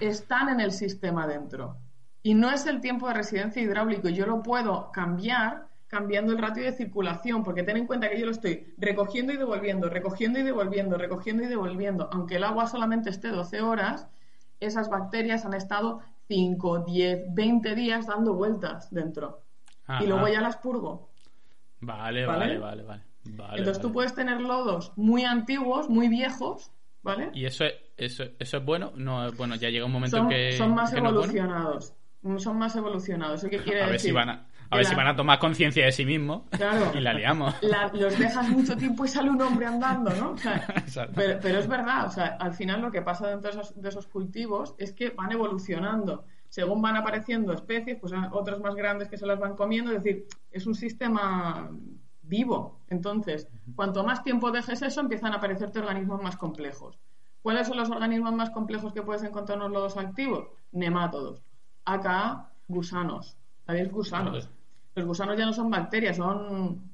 [SPEAKER 3] están en el sistema dentro. Y no es el tiempo de residencia hidráulico. Yo lo puedo cambiar cambiando el ratio de circulación, porque ten en cuenta que yo lo estoy recogiendo y devolviendo, recogiendo y devolviendo, recogiendo y devolviendo. Aunque el agua solamente esté 12 horas, esas bacterias han estado 5, 10, 20 días dando vueltas dentro.
[SPEAKER 1] Ajá.
[SPEAKER 3] Y luego ya las purgo.
[SPEAKER 1] Vale,
[SPEAKER 3] ¿Vale?
[SPEAKER 1] vale, vale, vale. Vale,
[SPEAKER 3] Entonces tú
[SPEAKER 1] vale.
[SPEAKER 3] puedes tener lodos muy antiguos, muy viejos, ¿vale?
[SPEAKER 1] ¿Y eso es, eso, eso es bueno? No bueno, ya llega un momento
[SPEAKER 3] son,
[SPEAKER 1] en que.
[SPEAKER 3] son más
[SPEAKER 1] que no es bueno.
[SPEAKER 3] evolucionados. Son más evolucionados. ¿Eso qué quiere
[SPEAKER 1] A ver
[SPEAKER 3] decir?
[SPEAKER 1] si van a, a, ver si van a tomar conciencia de sí mismos
[SPEAKER 3] Claro.
[SPEAKER 1] y la liamos.
[SPEAKER 3] la- los dejas mucho tiempo y sale un hombre andando, ¿no? O sea,
[SPEAKER 1] Exacto.
[SPEAKER 3] pero, pero es verdad, o sea, al final lo que pasa dentro de esos, de esos cultivos es que van evolucionando. Según van apareciendo especies, pues otras más grandes que se las van comiendo, es decir, es un sistema vivo. Entonces, cuanto más tiempo dejes eso, empiezan a aparecerte organismos más complejos. ¿Cuáles son los organismos más complejos que puedes encontrar en los lodos activos? Nemátodos. Acá, gusanos. ¿Sabéis gusanos? Los gusanos ya no son bacterias, son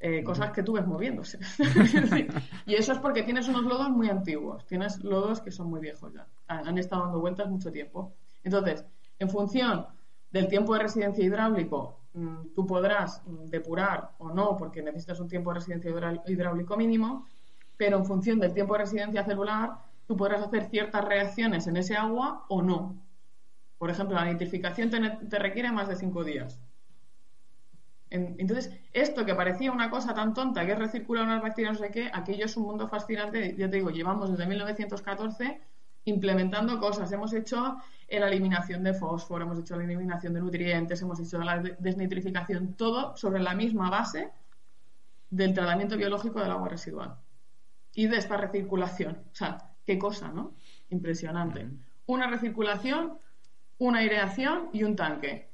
[SPEAKER 3] eh, cosas que tú ves moviéndose. y eso es porque tienes unos lodos muy antiguos, tienes lodos que son muy viejos ya, han, han estado dando vueltas mucho tiempo. Entonces, en función del tiempo de residencia hidráulico, mm, tú podrás mm, depurar o no, porque necesitas un tiempo de residencia hidrá- hidráulico mínimo, pero en función del tiempo de residencia celular, tú podrás hacer ciertas reacciones en ese agua o no. Por ejemplo, la nitrificación te requiere más de cinco días. En- Entonces, esto que parecía una cosa tan tonta, que es recircular unas bacterias, no sé qué, aquello es un mundo fascinante. Ya te digo, llevamos desde 1914 implementando cosas. Hemos hecho la eliminación de fósforo, hemos hecho la eliminación de nutrientes, hemos hecho la de- desnitrificación, todo sobre la misma base del tratamiento biológico del agua residual y de esta recirculación. O sea, qué cosa, ¿no? Impresionante. Una recirculación, una aireación y un tanque.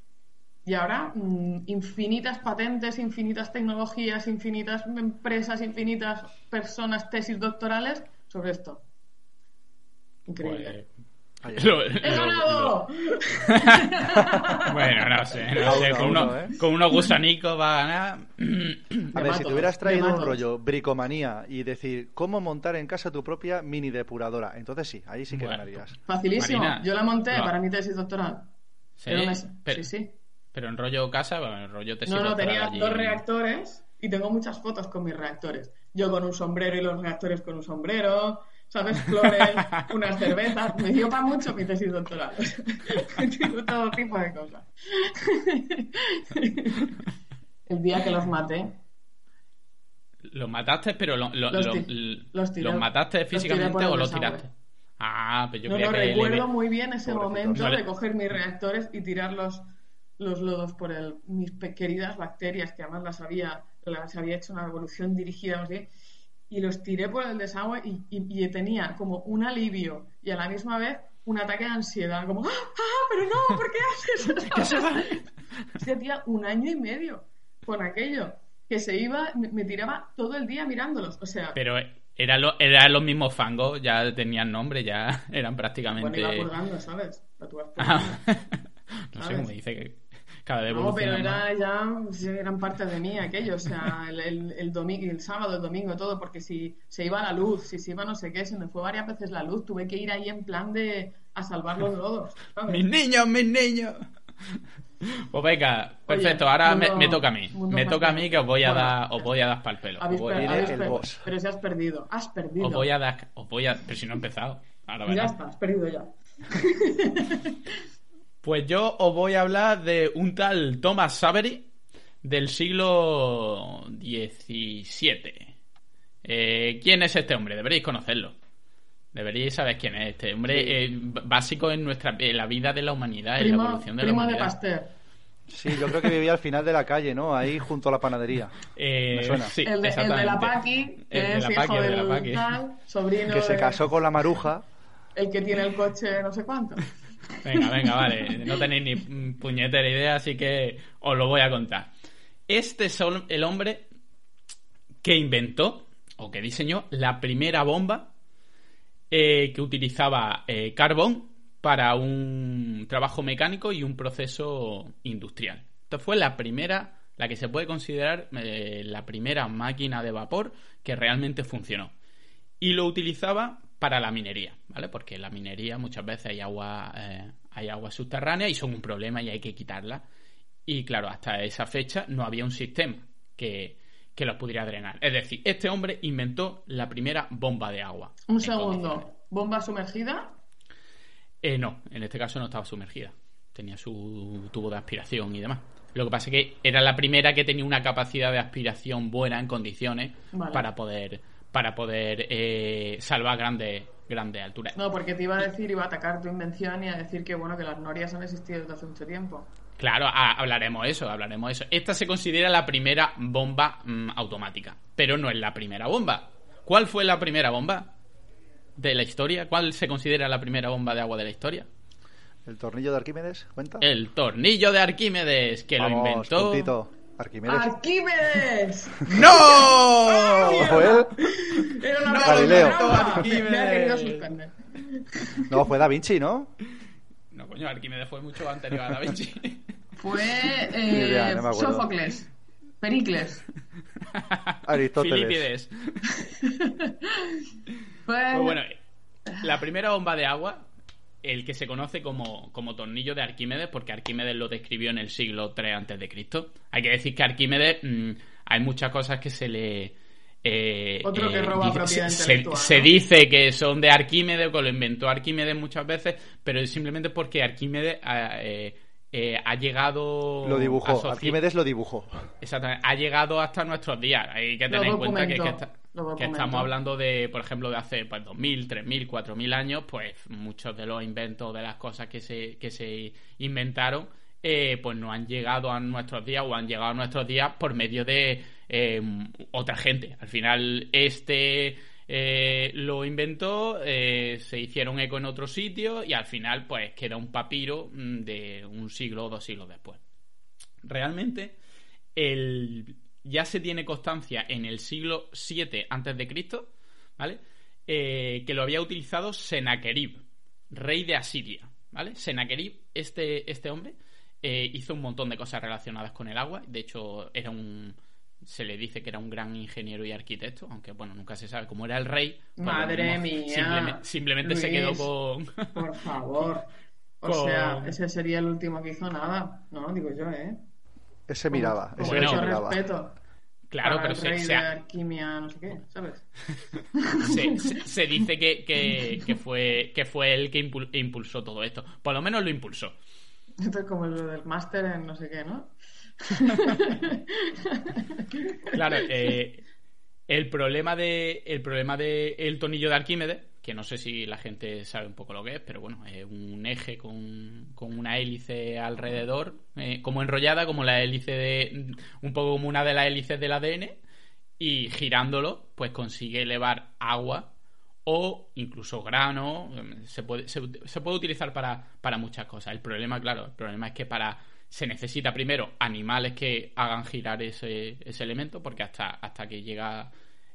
[SPEAKER 3] Y ahora, mm, infinitas patentes, infinitas tecnologías, infinitas empresas, infinitas personas, tesis doctorales sobre esto. Increíble.
[SPEAKER 1] Pues, lo-
[SPEAKER 3] ¡He
[SPEAKER 1] lo-
[SPEAKER 3] ganado!
[SPEAKER 1] lo- bueno, no sé, no sé.
[SPEAKER 2] uno,
[SPEAKER 1] Con, uno-
[SPEAKER 2] uno, ¿eh?
[SPEAKER 1] con unos gusanicos va a ganar.
[SPEAKER 2] A ver, si te hubieras traído un rollo bricomanía y decir cómo montar en casa tu propia mini depuradora, entonces sí, ahí sí que
[SPEAKER 1] Bueno.
[SPEAKER 2] ganarías.
[SPEAKER 3] Facilísimo.
[SPEAKER 1] Marina,
[SPEAKER 3] Yo la monté
[SPEAKER 1] no.
[SPEAKER 3] para mi tesis doctoral.
[SPEAKER 1] Sí,
[SPEAKER 3] Era una-
[SPEAKER 1] pero,
[SPEAKER 3] sí, sí.
[SPEAKER 1] Pero en rollo casa, bueno, en rollo te
[SPEAKER 3] No, no, tenía dos reactores y tengo muchas fotos con mis reactores. Yo con un sombrero y los reactores con un sombrero, ¿sabes? Flores, unas cervezas. Me dio para mucho mi tesis doctoral. Tengo todo tipo de cosas. El día que los maté,
[SPEAKER 1] ¿Los mataste, pero lo- lo-
[SPEAKER 3] Los
[SPEAKER 1] lo-
[SPEAKER 3] los
[SPEAKER 1] los mataste físicamente o los tiraste? Ah, pero yo
[SPEAKER 3] no,
[SPEAKER 1] creía
[SPEAKER 3] no
[SPEAKER 1] que le-
[SPEAKER 3] recuerdo muy bien ese momento
[SPEAKER 1] No le-
[SPEAKER 3] de coger mis reactores y tirar los, lodos por el, mis queridas bacterias, que además las había la- se había hecho una evolución dirigida, no sé y los tiré por el desagüe y, y- y tenía como un alivio y a la misma vez un ataque de ansiedad, como, ¡ah, ah, pero no, ¿por qué haces eso? Hostia, tía, un año y medio con aquello, que se iba, me, me tiraba todo el día mirándolos, o sea,
[SPEAKER 1] Pero era lo- eran los mismos fangos, ya tenían nombre, ya eran
[SPEAKER 3] bueno,
[SPEAKER 1] prácticamente.
[SPEAKER 3] iba purgando, ¿sabes? Vas
[SPEAKER 1] Ah, no sé
[SPEAKER 3] ¿Sabes?
[SPEAKER 1] cómo dice que vez
[SPEAKER 3] No, pero era ya, eran parte de mí aquello, o sea, el, el, el domingo, el sábado, el domingo, todo, porque si se iba la luz, si se iba no sé qué, se me fue varias veces la luz, tuve que ir ahí en plan de a salvar los lodos, ¿sabes?
[SPEAKER 1] ¡Mis niños, mis niños! Pues venga, perfecto, ahora me,
[SPEAKER 3] mundo-
[SPEAKER 1] me toca a mí. Me toca a mí que os voy a
[SPEAKER 3] Bueno,
[SPEAKER 1] dar, os voy a dar pelo.
[SPEAKER 3] Habéis
[SPEAKER 1] voy,
[SPEAKER 3] habéis
[SPEAKER 2] el
[SPEAKER 3] per-
[SPEAKER 2] boss.
[SPEAKER 3] Pero si has perdido, has perdido.
[SPEAKER 1] os voy a dar, os voy a, pero si no he empezado. Ahora
[SPEAKER 3] ya está, has perdido ya.
[SPEAKER 1] Pues yo os voy a hablar de un tal Thomas Savery del siglo XVII. Eh, ¿Quién es este hombre? Deberéis conocerlo. Deberíais saber quién es este hombre.
[SPEAKER 2] Sí.
[SPEAKER 1] eh, básico en nuestra en la vida de la humanidad, en la
[SPEAKER 3] Primo,
[SPEAKER 1] evolución de la
[SPEAKER 3] primo de
[SPEAKER 1] humanidad.
[SPEAKER 3] Pasteur.
[SPEAKER 2] Sí, yo creo que vivía al final de la calle, ¿no? Ahí junto a la panadería.
[SPEAKER 1] Eh,
[SPEAKER 2] Me suena.
[SPEAKER 1] sí,
[SPEAKER 3] el, de, el de la. Paqui, que
[SPEAKER 1] El de
[SPEAKER 3] es
[SPEAKER 1] la
[SPEAKER 3] hijo
[SPEAKER 1] Paqui, el de la
[SPEAKER 3] del
[SPEAKER 1] Paqui.
[SPEAKER 3] tal, sobrino
[SPEAKER 2] Que se
[SPEAKER 3] de-
[SPEAKER 2] casó con la maruja.
[SPEAKER 3] el que tiene el coche no sé cuánto.
[SPEAKER 1] Venga, venga, vale. No tenéis ni puñetera idea, así que os lo voy a contar. Este es el el hombre que inventó o que diseñó la primera bomba eh, que utilizaba eh, carbón para un trabajo mecánico y un proceso industrial. Esta fue la primera, la que se puede considerar eh, la primera máquina de vapor que realmente funcionó y lo utilizaba para la minería, ¿vale? Porque en la minería muchas veces hay agua, eh, hay agua subterránea y son un problema y hay que quitarla. Y claro, hasta esa fecha no había un sistema que, que los pudiera drenar. Es decir, este hombre inventó la primera bomba de agua.
[SPEAKER 3] Un segundo. Bomba sumergida.
[SPEAKER 1] Eh, no, en este caso no estaba sumergida. Tenía su tubo de aspiración y demás. Lo que pasa es que era la primera que tenía una capacidad de aspiración buena en condiciones
[SPEAKER 3] Vale.
[SPEAKER 1] para poder para poder eh, salvar grandes grandes alturas.
[SPEAKER 3] No, porque te iba a decir, iba a atacar tu invención y a decir que bueno, que las norias han existido desde hace mucho tiempo.
[SPEAKER 1] Claro, a- hablaremos eso, hablaremos eso. Esta se considera la primera bomba mm, automática, pero no es la primera bomba. ¿Cuál fue la primera bomba de la historia? ¿Cuál se considera la primera bomba de agua de la historia?
[SPEAKER 2] El tornillo de Arquímedes, ¿cuenta?
[SPEAKER 1] El tornillo de Arquímedes, que lo
[SPEAKER 2] Vamos,
[SPEAKER 1] inventó.
[SPEAKER 2] puntito. Arquímedes.
[SPEAKER 3] ¡Arquímedes!
[SPEAKER 1] ¡No!
[SPEAKER 2] ¿Fue él?
[SPEAKER 3] Era una
[SPEAKER 2] Galileo. No, fue Da Vinci, ¿no?
[SPEAKER 1] No, coño, Arquímedes fue mucho anterior a Da Vinci.
[SPEAKER 3] Fue
[SPEAKER 2] idea,
[SPEAKER 3] eh,
[SPEAKER 2] no.
[SPEAKER 3] Sófocles. Pericles.
[SPEAKER 2] Aristóteles.
[SPEAKER 1] Filipides.
[SPEAKER 3] Fue...
[SPEAKER 1] Pues bueno, la primera bomba de agua, el que se conoce como, como tornillo de Arquímedes, porque Arquímedes lo describió en el siglo III antes de Cristo. Hay que decir que Arquímedes mm, hay muchas cosas que se le eh,
[SPEAKER 3] Otro que
[SPEAKER 1] eh,
[SPEAKER 3] roba
[SPEAKER 1] dice-
[SPEAKER 3] propiedad
[SPEAKER 1] se, dice que son de Arquímedes, que lo inventó Arquímedes muchas veces, pero es simplemente porque Arquímedes ha, eh, eh, ha llegado
[SPEAKER 2] Lo dibujó. Arquímedes lo dibujó.
[SPEAKER 1] Exactamente, ha llegado hasta nuestros días. Hay que tener en cuenta que, que
[SPEAKER 3] lo
[SPEAKER 1] que estamos hablando de, por ejemplo, de hace pues, 2.000, 3.000, 4.000 años, pues muchos de los inventos, de las cosas que se, que se inventaron, eh, pues no han llegado a nuestros días o han llegado a nuestros días por medio de eh, otra gente. Al final, este eh, lo inventó, se hicieron eco en otro sitio y al final, pues queda un papiro mm, de un siglo o dos siglos después. Realmente, el, ya se tiene constancia en el siglo 7 antes de Cristo, ¿vale? Eh, que lo había utilizado Sennacherib, rey de Asiria, ¿vale? Sennacherib, este, este hombre, eh, hizo un montón de cosas relacionadas con el agua. De hecho, era un se le dice que era un gran ingeniero y arquitecto, aunque bueno, nunca se sabe cómo era el rey.
[SPEAKER 3] Madre mía,
[SPEAKER 1] simpleme- simplemente se quedó con
[SPEAKER 3] Por favor. O
[SPEAKER 1] Con-
[SPEAKER 3] sea, ese sería el último que hizo nada. No, digo yo, ¿eh?
[SPEAKER 2] Ese miraba.
[SPEAKER 3] Con
[SPEAKER 2] Ese
[SPEAKER 1] Bueno.
[SPEAKER 3] mucho
[SPEAKER 2] se miraba.
[SPEAKER 3] respeto.
[SPEAKER 1] Claro, pero
[SPEAKER 3] el
[SPEAKER 1] se, se
[SPEAKER 3] de
[SPEAKER 1] ha-
[SPEAKER 3] alquimia, no sé qué, ¿sabes?
[SPEAKER 1] se, se- se dice que, que- que fue que fue él que impul- impulsó todo esto. Por lo menos lo impulsó.
[SPEAKER 3] Esto es como lo del máster en no sé qué, ¿no?
[SPEAKER 1] Claro, eh, el problema de el problema de el tornillo de Arquímedes, que no sé si la gente sabe un poco lo que es, pero bueno, es un eje con, con una hélice alrededor, eh, como enrollada, como la hélice de. un poco como una de las hélices del ADN, y girándolo, pues consigue elevar agua o incluso grano. Se puede, se, puede utilizar para, para muchas cosas. El problema, claro, el problema es que para se necesita primero animales que hagan girar ese, ese elemento, porque hasta, hasta que llega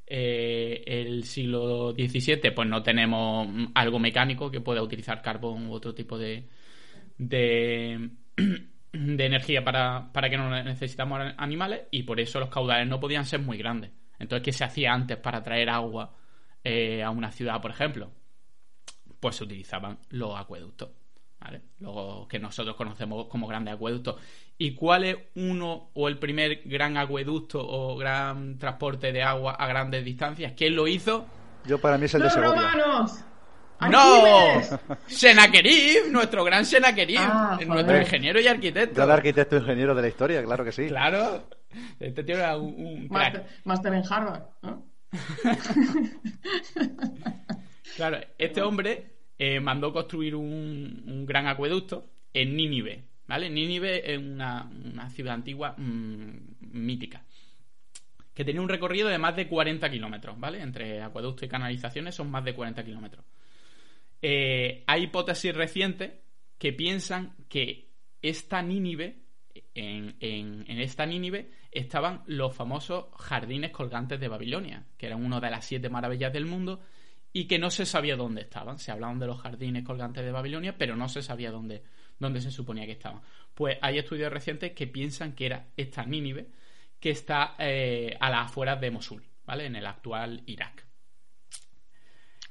[SPEAKER 1] eh, el siglo XVII, pues no tenemos algo mecánico que pueda utilizar carbón u otro tipo de, de, energía para, para que no necesitamos animales, y por eso los caudales no podían ser muy grandes. Entonces, ¿qué se hacía antes para traer agua eh, a una ciudad, por ejemplo? Pues se utilizaban los acueductos. ¿vale? Luego que nosotros conocemos como grandes acueductos. ¿Y cuál es uno o el primer gran acueducto o gran transporte de agua a grandes distancias? ¿Quién lo hizo?
[SPEAKER 2] Yo para mí es el de Segovia.
[SPEAKER 3] romanos!
[SPEAKER 1] ¡No! Senaquerib, nuestro gran Senaquerib,
[SPEAKER 3] Ah,
[SPEAKER 1] nuestro
[SPEAKER 3] joder.
[SPEAKER 1] ingeniero y arquitecto.
[SPEAKER 2] Gran arquitecto ingeniero de la historia, claro que sí.
[SPEAKER 1] Claro. Este tío era un, un crack.
[SPEAKER 3] Máster en Harvard, ¿no?
[SPEAKER 1] Claro, este hombre eh, mandó construir un, un gran acueducto en Nínive, ¿vale? Nínive es una, ciudad antigua mm, mítica, que tenía un recorrido de más de 40 kilómetros, ¿vale? Entre acueducto y canalizaciones son más de 40 kilómetros. Eh, hay hipótesis recientes que piensan que esta Nínive, en, en- en esta Nínive, estaban los famosos jardines colgantes de Babilonia, que eran una de las siete maravillas del mundo y que no se sabía dónde estaban. Se hablaban de los jardines colgantes de Babilonia, pero no se sabía dónde, dónde se suponía que estaban. Pues hay estudios recientes que piensan que era esta Nínive, que está eh, a las afueras de Mosul, ¿vale? En el actual Irak.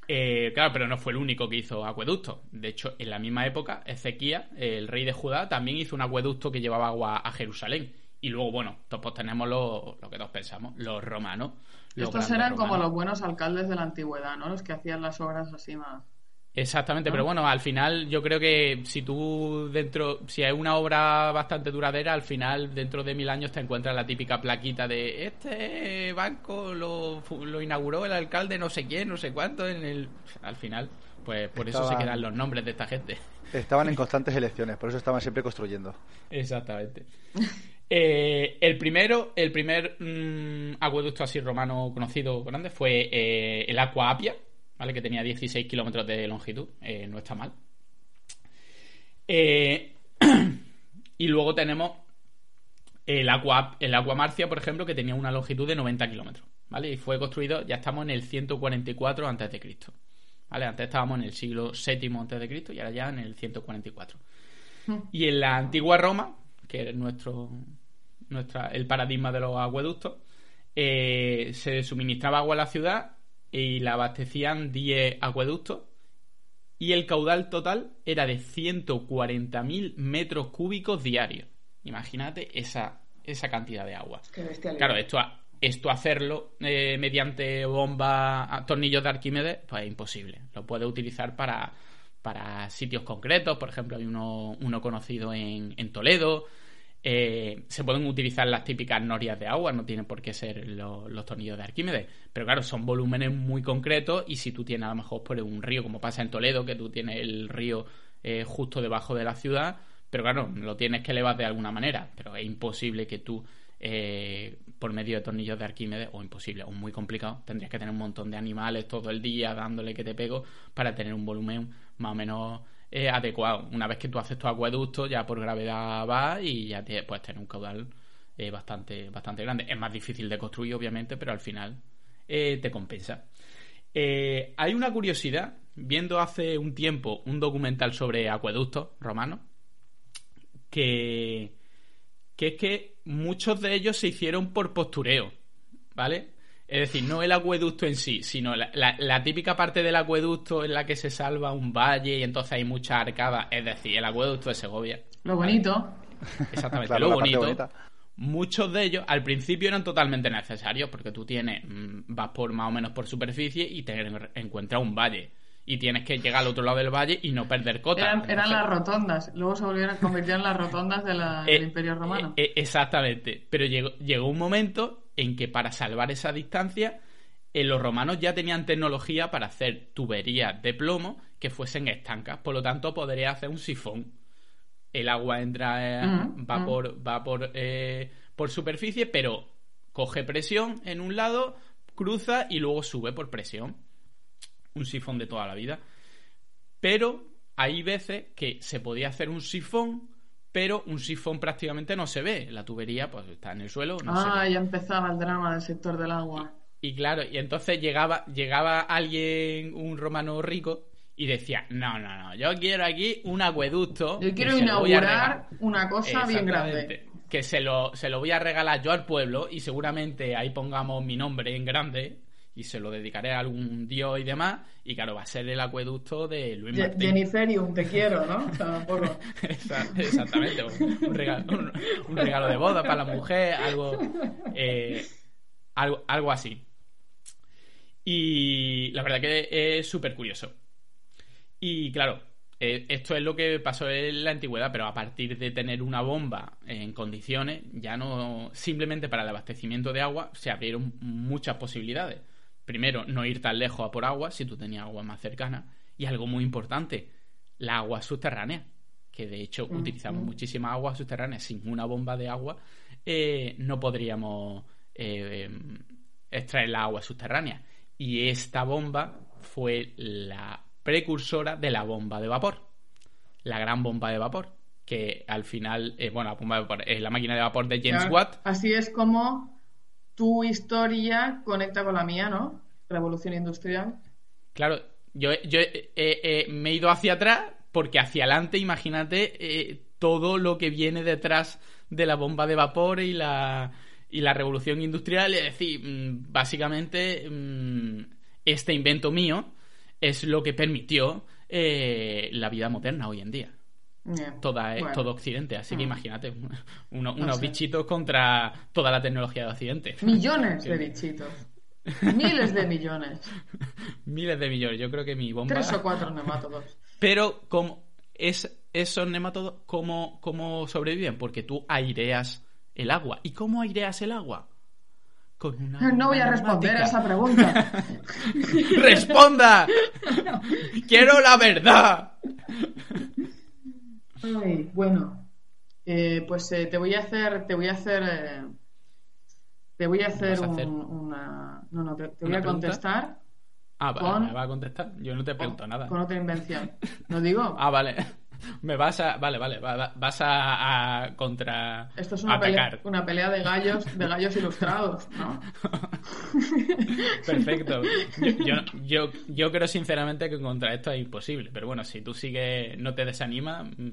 [SPEAKER 1] Eh, claro, pero no fue el único que hizo acueducto. De hecho, en la misma época, Ezequías, el rey de Judá, también hizo un acueducto que llevaba agua a Jerusalén. Y luego, bueno, pues tenemos lo, lo que todos pensamos, los romanos. los
[SPEAKER 3] Estos eran como los buenos alcaldes de la antigüedad, ¿no? Los que hacían las obras así más.
[SPEAKER 1] Exactamente,
[SPEAKER 3] ¿no?
[SPEAKER 1] pero bueno, al final yo creo que si tú dentro, si hay una obra bastante duradera, al final dentro de mil años te encuentras la típica plaquita de este banco lo, lo inauguró el alcalde no sé quién, no sé cuánto, en el... Al final, pues por eso se quedan los nombres de esta gente.
[SPEAKER 2] Estaban en constantes elecciones, por eso estaban siempre construyendo.
[SPEAKER 1] Exactamente. Eh, el primero, el primer mm, acueducto así romano conocido grande fue eh, el Aqua Appia, ¿vale? Que tenía 16 kilómetros de longitud. Eh, no está mal. Eh, y luego tenemos el Aqua, el Aqua Marcia, por ejemplo, que tenía una longitud de 90 kilómetros, ¿vale? Y fue construido, ya estamos en el 144 antes de Cristo. ¿Vale? Antes estábamos en el siglo VII Cristo y ahora ya en el 144. Y en la antigua Roma, que es nuestro, nuestra, el paradigma de los acueductos, eh, se suministraba agua a la ciudad y la abastecían 10 acueductos y el caudal total era de 140.000 metros cúbicos diarios. Imagínate esa, esa cantidad de agua. Claro, esto, esto hacerlo eh, mediante bomba, a- tornillos de Arquímedes, pues es imposible. Lo puede utilizar para, para sitios concretos, por ejemplo, hay uno, uno conocido en, en Toledo. Eh, se pueden utilizar las típicas norias de agua, no tienen por qué ser lo- los tornillos de Arquímedes, pero claro, son volúmenes muy concretos y si tú tienes a lo mejor por un río, como pasa en Toledo, que tú tienes el río eh, justo debajo de la ciudad, pero claro, lo tienes que elevar de alguna manera, pero es imposible que tú eh, por medio de tornillos de Arquímedes, o imposible, o muy complicado, tendrías que tener un montón de animales todo el día dándole que te pego para tener un volumen más o menos eh, adecuado. Una vez que tú haces tu acueducto, ya por gravedad va y ya puedes tener un caudal eh, bastante, bastante grande. Es más difícil de construir, obviamente, pero al final eh, te compensa. Eh, hay una curiosidad, viendo hace un tiempo un documental sobre acueductos romanos, que, que es que muchos de ellos se hicieron por postureo, ¿vale? Es decir, no el acueducto en sí, sino la, la- la típica parte del acueducto en la que se salva un valle y entonces hay muchas arcadas, es decir, el acueducto de Segovia.
[SPEAKER 3] Lo bonito.
[SPEAKER 1] Exactamente,
[SPEAKER 2] Claro,
[SPEAKER 1] lo bonito. Muchos de ellos al principio eran totalmente necesarios porque tú tienes, mm, vas por más o menos por superficie y te en- encuentras un valle y tienes que llegar al otro lado del valle y no perder cota.
[SPEAKER 3] Eran, eran
[SPEAKER 1] Entonces-
[SPEAKER 3] las rotondas. Luego se volvieron a convertir en las rotondas de la-
[SPEAKER 1] Eh,
[SPEAKER 3] del Imperio Romano.
[SPEAKER 1] eh, eh, exactamente. Pero llegó, llegó un momento en que para salvar esa distancia eh, los romanos ya tenían tecnología para hacer tuberías de plomo que fuesen estancas, por lo tanto podría hacer un sifón. El agua entra, eh,
[SPEAKER 3] Mm,
[SPEAKER 1] va
[SPEAKER 3] mm.
[SPEAKER 1] por, va por, eh, por superficie, pero coge presión en un lado, cruza y luego sube por presión. Un sifón de toda la vida. Pero hay veces que se podía hacer un sifón, pero un sifón prácticamente no se ve. La tubería pues está en el suelo, no se ve.
[SPEAKER 3] Ah, ya empezaba el drama del sector del agua.
[SPEAKER 1] Y claro, y entonces llegaba, llegaba alguien, un romano rico, y decía, no, no, no, yo quiero aquí un acueducto.
[SPEAKER 3] Yo quiero inaugurar
[SPEAKER 1] regalar".
[SPEAKER 3] una cosa bien grande.
[SPEAKER 1] Que se lo, se lo voy a regalar yo al pueblo y seguramente ahí pongamos mi nombre en grande y se lo dedicaré a algún dios y demás. Y claro, va a ser el acueducto de Luis
[SPEAKER 3] Ye-
[SPEAKER 1] Martín.
[SPEAKER 3] Te quiero, ¿no? Tampoco.
[SPEAKER 1] Exactamente, un, regalo, un- un regalo de boda para la mujer, algo, eh, algo, algo así. Y la verdad que es súper curioso. Y claro, eh, esto es lo que pasó en la antigüedad, pero a partir de tener una bomba en condiciones, ya no simplemente para el abastecimiento de agua se abrieron muchas posibilidades. Primero, no ir tan lejos a por agua si tú tenías agua más cercana. Y algo muy importante, la agua subterránea, que de hecho utilizamos muchísimas aguas subterráneas. Sin una bomba de agua eh, no podríamos eh, extraer la agua subterránea. Y esta bomba fue la precursora de la bomba de vapor. La gran bomba de vapor. Que al final, eh, bueno, la bomba de vapor es la máquina de vapor de James
[SPEAKER 3] Claro,
[SPEAKER 1] Watt.
[SPEAKER 3] Así es como tu historia conecta con la mía, ¿no? Revolución industrial.
[SPEAKER 1] Claro, yo, yo eh, eh, me he ido hacia atrás porque hacia adelante, imagínate eh, todo lo que viene detrás de la bomba de vapor y la, y la revolución industrial. Es decir, mm, básicamente, mm, este invento mío es lo que permitió eh, la vida moderna hoy en día. Toda, eh,
[SPEAKER 3] Bueno.
[SPEAKER 1] todo Occidente. Así que
[SPEAKER 3] Mm.
[SPEAKER 1] imagínate, uno-
[SPEAKER 3] No
[SPEAKER 1] unos
[SPEAKER 3] sé.
[SPEAKER 1] bichitos contra toda la tecnología de Occidente.
[SPEAKER 3] Millones de bichitos. Miles de millones.
[SPEAKER 1] Miles de millones. Yo creo que mi bomba.
[SPEAKER 3] Tres o cuatro nemátodos.
[SPEAKER 1] Pero como es esos nemátodos, ¿cómo, ¿cómo sobreviven? Porque tú aireas el agua. ¿Y cómo aireas el agua? Con una
[SPEAKER 3] No voy a responder a esa pregunta.
[SPEAKER 1] ¡Responda! ¡Quiero la verdad!
[SPEAKER 3] Ay, bueno, Eh, pues eh, te voy a hacer, te voy a hacer, eh, te voy a hacer, un-
[SPEAKER 1] hacer?
[SPEAKER 3] una, no, no, te, te voy
[SPEAKER 1] ¿Una
[SPEAKER 3] a
[SPEAKER 1] pregunta?
[SPEAKER 3] contestar
[SPEAKER 1] Ah, vale,
[SPEAKER 3] Con-
[SPEAKER 1] me va a contestar. Yo no te pregunto nada.
[SPEAKER 3] con otra invención. ¿No digo?
[SPEAKER 1] Ah, vale. Me vas a. Vale, vale. va- va- Vas a, a contra.
[SPEAKER 3] Esto es una pelea,
[SPEAKER 1] atacar.
[SPEAKER 3] una pelea de gallos, de gallos ilustrados, ¿no?
[SPEAKER 1] Perfecto. Yo, yo, yo, yo creo sinceramente que contra esto es imposible. Pero bueno, si tú sigues, no te desanimas, mm,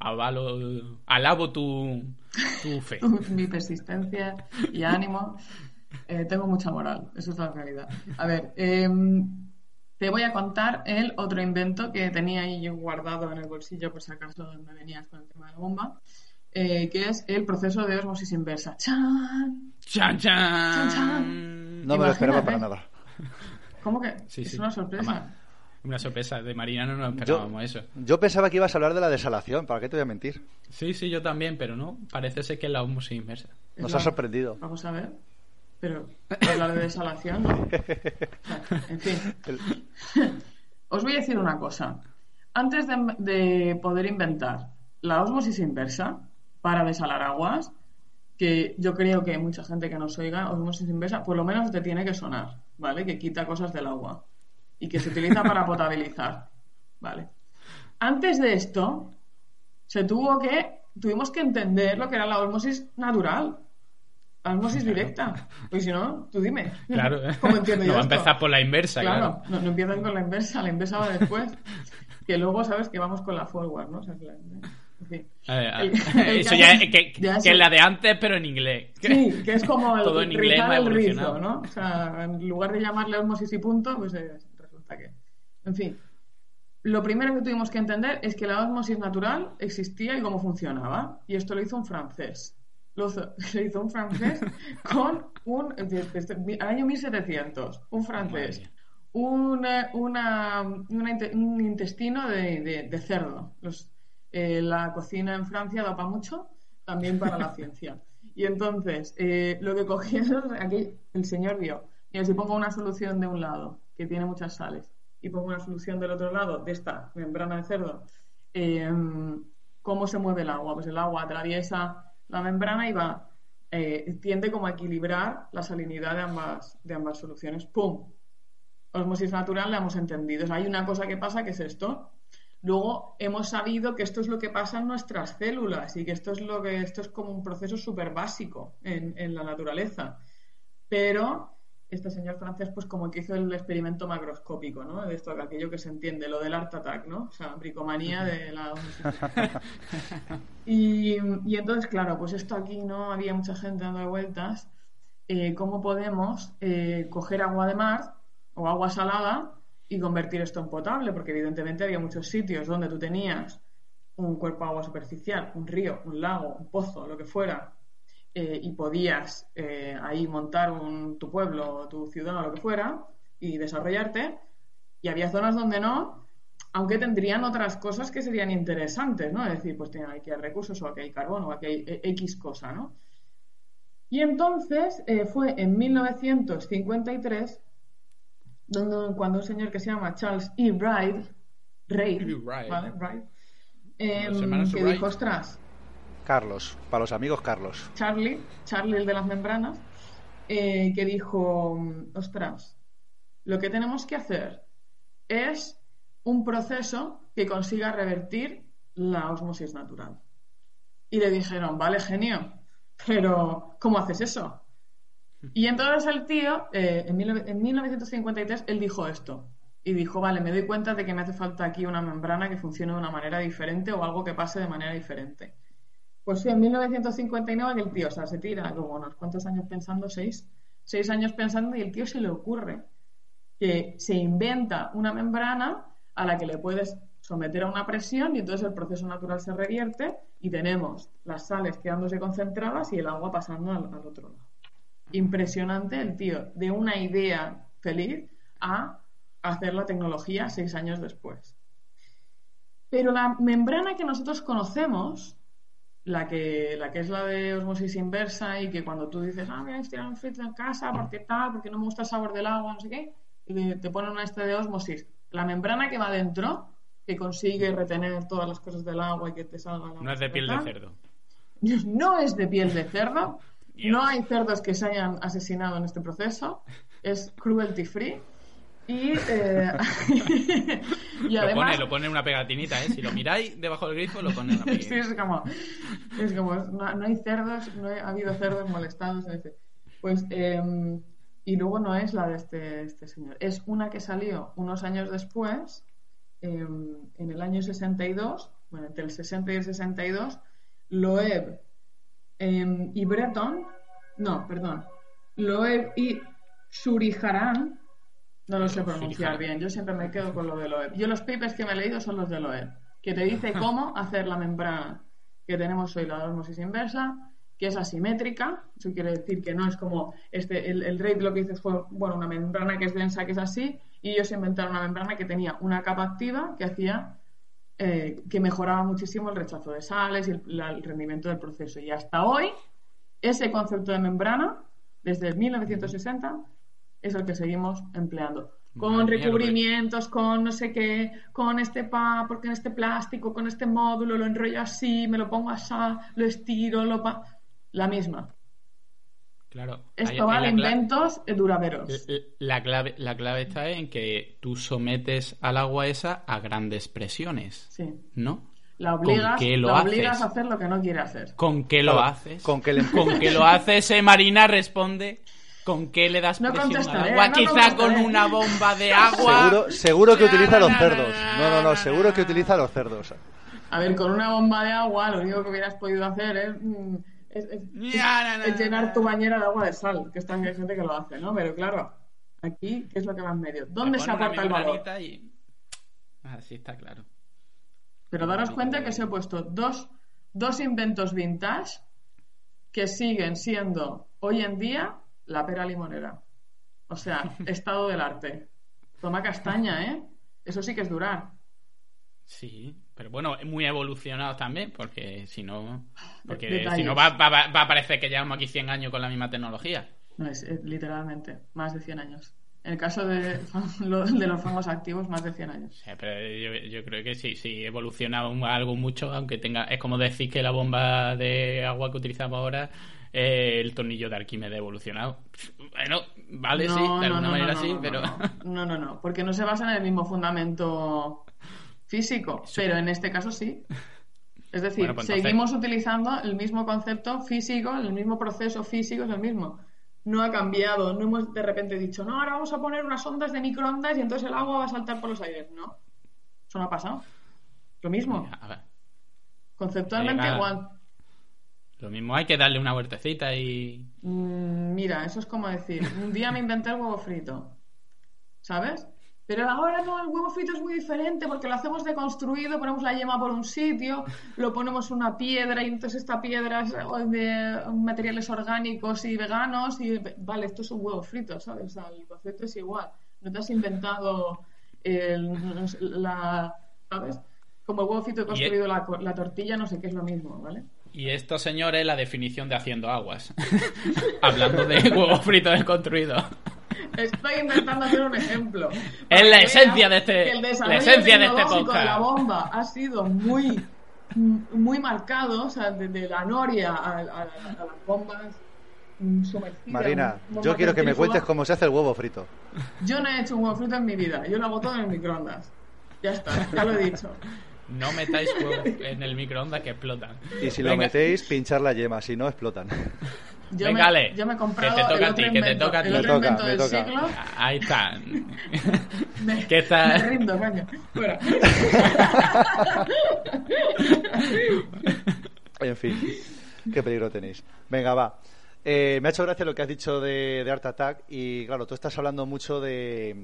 [SPEAKER 1] avalo, alabo tu, tu fe.
[SPEAKER 3] Mi persistencia y ánimo. Eh, tengo mucha moral, eso es la realidad. A ver, em, te voy a contar el otro invento que tenía ahí yo guardado en el bolsillo por si acaso me venías con el tema de la bomba, eh, que es el proceso de osmosis inversa. ¡Chan!
[SPEAKER 1] ¡Chan, chan!
[SPEAKER 3] Chan, chan.
[SPEAKER 2] No me lo esperaba para nada.
[SPEAKER 3] ¿Cómo que?
[SPEAKER 1] Sí,
[SPEAKER 3] es
[SPEAKER 1] sí.
[SPEAKER 3] una sorpresa.
[SPEAKER 1] Una sorpresa. De Marina no nos
[SPEAKER 2] Yo,
[SPEAKER 1] esperábamos eso.
[SPEAKER 2] yo pensaba que ibas a hablar de la desalación, ¿para qué te voy a mentir?
[SPEAKER 1] Sí, sí, yo también, pero no. Parece ser que es la osmosis inversa.
[SPEAKER 2] Nos
[SPEAKER 3] la-
[SPEAKER 2] ha sorprendido.
[SPEAKER 3] Vamos a ver. Pero hablar de desalación. ¿no? En fin. Os voy a decir una cosa. Antes de, de poder inventar la osmosis inversa para desalar aguas, que yo creo que mucha gente que nos oiga, osmosis inversa, por lo menos te tiene que sonar, ¿vale? Que quita cosas del agua y que se utiliza para potabilizar, ¿vale? Antes de esto, se tuvo que, tuvimos que entender lo que era la osmosis natural, osmosis directa. Pues si no, tú dime.
[SPEAKER 1] Claro,
[SPEAKER 3] ¿Cómo entiendo
[SPEAKER 1] no
[SPEAKER 3] yo
[SPEAKER 1] va a empezar por la inversa, claro.
[SPEAKER 3] Claro, no, no empiezan con la inversa, la inversa va después. que luego sabes que vamos con la forward, ¿no? O sea, que la- en fin.
[SPEAKER 1] A ver, a-
[SPEAKER 3] El- el
[SPEAKER 1] eso ya es que, es la de antes, pero en inglés.
[SPEAKER 3] Sí, que es como el
[SPEAKER 1] Todo en inglés
[SPEAKER 3] el rizo. ¿no? O sea, en lugar de llamarle osmosis y punto, pues eh, resulta que. En fin. Lo primero que tuvimos que entender es que la osmosis natural existía y cómo funcionaba. Y esto lo hizo un francés. Lo hizo, lo hizo un francés con un. El año 1700. Un francés.
[SPEAKER 1] Madre
[SPEAKER 3] eh, una, una inte- un intestino de, de- de cerdo. Los- eh, la cocina en Francia da para mucho, también para la ciencia. Y entonces, eh, lo que cogieron, aquí el señor vio, Y si pongo una solución de un lado, que tiene muchas sales, y pongo una solución del otro lado, de esta membrana de cerdo, em, ¿cómo se mueve el agua? Pues el agua atraviesa la membrana va, eh, tiende como a equilibrar la salinidad de ambas, de ambas soluciones. ¡Pum! Osmosis natural la hemos entendido. hay una cosa que pasa que es esto. Luego hemos sabido que esto es lo que pasa en nuestras células y que esto es lo que esto es como un proceso súper básico en, en la naturaleza. Pero este señor francés, pues como que hizo el experimento macroscópico, ¿no? De esto, aquello que se entiende, lo del art attack, ¿no? O sea, bricomanía de la... y, y entonces, claro, pues esto aquí, ¿no? Había mucha gente dando vueltas. Eh, ¿Cómo podemos eh, coger agua de mar o agua salada y convertir esto en potable? Porque evidentemente había muchos sitios donde tú tenías un cuerpo de agua superficial, un río, un lago, un pozo, lo que fuera, eh, y podías eh, ahí montar un, tu pueblo, tu ciudad o lo que fuera y desarrollarte. Y había zonas donde no, aunque tendrían otras cosas que serían interesantes, ¿no? Es decir, pues tienen aquí hay recursos o aquí hay carbón o aquí hay eh, X cosa, ¿no? Y entonces fue en 1953 donde, cuando un señor que se llama Charles E. Wright, Reid, ¿vale? Em, que dijo, ostras,
[SPEAKER 2] Carlos, para los amigos Carlos.
[SPEAKER 3] Charlie, Charlie el de las membranas, eh, que dijo, ostras, lo que tenemos que hacer es un proceso que consiga revertir la osmosis natural. Y le dijeron, vale, genio, pero ¿cómo haces eso? Y entonces el tío, eh, en, en 1953, él dijo esto. Y dijo, vale, me doy cuenta de que me hace falta aquí una membrana que funcione de una manera diferente o algo que pase de manera diferente. Pues sí, en 1959 el tío, o sea, se tira como unos cuantos años pensando, seis, seis años pensando y el tío se le ocurre que se inventa una membrana a la que le puedes someter a una presión y entonces el proceso natural se revierte y tenemos las sales quedándose concentradas y el agua pasando al, al otro lado. Impresionante el tío, de una idea feliz a hacer la tecnología seis años después. Pero la membrana que nosotros conocemos la que, la que es la de osmosis inversa y que cuando tú dices, ah, voy a estirar un filtro en casa porque tal, porque no me gusta el sabor del agua, no sé qué, y te ponen una este de osmosis. La membrana que va dentro, que consigue retener todas las cosas del agua y que te salga la
[SPEAKER 1] No es de piel de cerdo.
[SPEAKER 3] No es de piel de cerdo. No hay cerdos que se hayan asesinado en este proceso. Es cruelty free. Y, eh,
[SPEAKER 1] y además... Lo pone, lo pone una pegatinita, ¿eh? Si lo miráis debajo del grifo, lo pone una pegatinita.
[SPEAKER 3] sí, es como... Es como no, hay cerdos, no ha habido cerdos molestados. Pues... Eh, y luego no es la de este, este, señor. Es una que salió unos años después, em, en el año 62, bueno, entre el 60 y el 62, Loeb em, y Breton, no, perdón, Loeb y Suriharan no lo sé pronunciar bien, yo siempre me quedo con lo de Loeb. Yo los papers que me he leído son los de Loeb, que te dice cómo hacer la membrana que tenemos hoy, la osmosis inversa, que es asimétrica, eso quiere decir que no es como este, el, el lo que dices fue, bueno, una membrana que es densa, que es así, y ellos inventaron una membrana que tenía una capa activa que hacía eh, que mejoraba muchísimo el rechazo de sales y el, el, rendimiento del proceso. Y hasta hoy, ese concepto de membrana, desde 1960, es el que seguimos empleando. Con recubrimientos, con no sé qué, con este pa, porque en este plástico, con este módulo, lo enrollo así, me lo pongo así, lo estiro, lo pa. La misma.
[SPEAKER 1] Claro.
[SPEAKER 3] Esto vale inventos duraderos.
[SPEAKER 1] La clave, la clave está en que tú sometes al agua esa a grandes presiones.
[SPEAKER 3] Sí.
[SPEAKER 1] ¿No?
[SPEAKER 3] La obligas, la obligas a hacer lo que no quiere hacer.
[SPEAKER 1] ¿Con qué lo haces?
[SPEAKER 2] Con que, le...
[SPEAKER 1] ¿Con qué lo haces, eh, Marina? Responde. ¿Con qué le das presión al agua? Quizá con una bomba de agua.
[SPEAKER 2] Seguro, seguro que utiliza los cerdos. No, no, no, seguro que utiliza los cerdos.
[SPEAKER 3] A ver, con una bomba de agua lo único que hubieras podido hacer es, mm, es, llenar tu bañera de agua de sal, que está hay gente que lo hace, ¿no? Pero claro, aquí, ¿qué es lo que va en medio? ¿Dónde se aporta el valor?
[SPEAKER 1] Y... Así está claro.
[SPEAKER 3] Pero daros cuenta que se he puesto dos, dos inventos vintage que siguen siendo hoy en día la pera limonera. O sea, estado del arte. Toma castaña, ¿eh? Eso sí que es durar.
[SPEAKER 1] Sí, pero bueno, muy evolucionado también, porque si no. Porque si no va, va, a parecer que llevamos aquí 100 años con la misma tecnología.
[SPEAKER 3] No, es eh, literalmente más de 100 años. En el caso de, lo- de los fongos activos, más de 100 años.
[SPEAKER 1] Sí, pero yo, yo creo que sí, sí, evoluciona algo mucho, aunque tenga. Es como decir que la bomba de agua que utilizamos ahora, eh, el tornillo de Arquímedes evolucionado. Bueno, vale, sí, de alguna manera
[SPEAKER 3] no,
[SPEAKER 1] sí,
[SPEAKER 3] no,
[SPEAKER 1] pero.
[SPEAKER 3] No, no, no, no, porque no se basa en el mismo fundamento físico, pero en este caso sí. Es decir,
[SPEAKER 1] Bueno, pues entonces-
[SPEAKER 3] seguimos utilizando el mismo concepto físico, el mismo proceso físico es el mismo. No ha cambiado, no hemos de repente dicho, no, ahora vamos a poner unas ondas de microondas y entonces el agua va a saltar por los aires. No, eso no ha pasado. Lo mismo, conceptualmente igual.
[SPEAKER 1] Lo mismo hay que darle una vueltecita y.
[SPEAKER 3] Mm, Mira, eso es como decir, un día me inventé el huevo frito, ¿sabes? Pero ahora no, el huevo frito es muy diferente porque lo hacemos deconstruido, ponemos la yema por un sitio, lo ponemos una piedra y entonces esta piedra es de materiales orgánicos y veganos y vale, esto es un huevo frito, ¿sabes? O sea, el concepto es igual. No te has inventado el- la, ¿sabes? Como el huevo frito he construido la, co- la tortilla, no sé qué es lo mismo, ¿vale?
[SPEAKER 1] Y esto, señores, la definición de haciendo aguas. Hablando de huevos fritos desconstruidos.
[SPEAKER 3] Estoy intentando hacer un ejemplo.
[SPEAKER 1] Es la esencia de este-
[SPEAKER 3] el
[SPEAKER 1] la esencia de este podcast.
[SPEAKER 3] de la bomba ha sido muy, muy marcado, o sea, desde la noria a, a- a las bombas sumergidas.
[SPEAKER 2] Marina,
[SPEAKER 3] bombas
[SPEAKER 2] yo quiero que me cuentes cómo se hace el huevo frito.
[SPEAKER 3] Yo no he hecho un huevo frito en mi vida, yo lo hago todo en el microondas. Ya está, ya lo he dicho.
[SPEAKER 1] No metáis huevos en el microondas que explotan.
[SPEAKER 2] Y si lo metéis, pinchar la yema, si no, explotan.
[SPEAKER 3] Yo,
[SPEAKER 1] Venga,
[SPEAKER 3] me,
[SPEAKER 1] Ale,
[SPEAKER 3] yo me he comprado
[SPEAKER 1] que te toca a ti, que te toca a ti.
[SPEAKER 2] Me toca, me toca.
[SPEAKER 3] siglo.
[SPEAKER 1] Ahí está.
[SPEAKER 3] Me,
[SPEAKER 1] ¿Qué está?
[SPEAKER 3] me rindo, coño. Fuera.
[SPEAKER 2] En fin, qué peligro tenéis. Venga, va. Eh, me ha hecho gracia lo que has dicho de, de Art Attack y claro, tú estás hablando mucho de,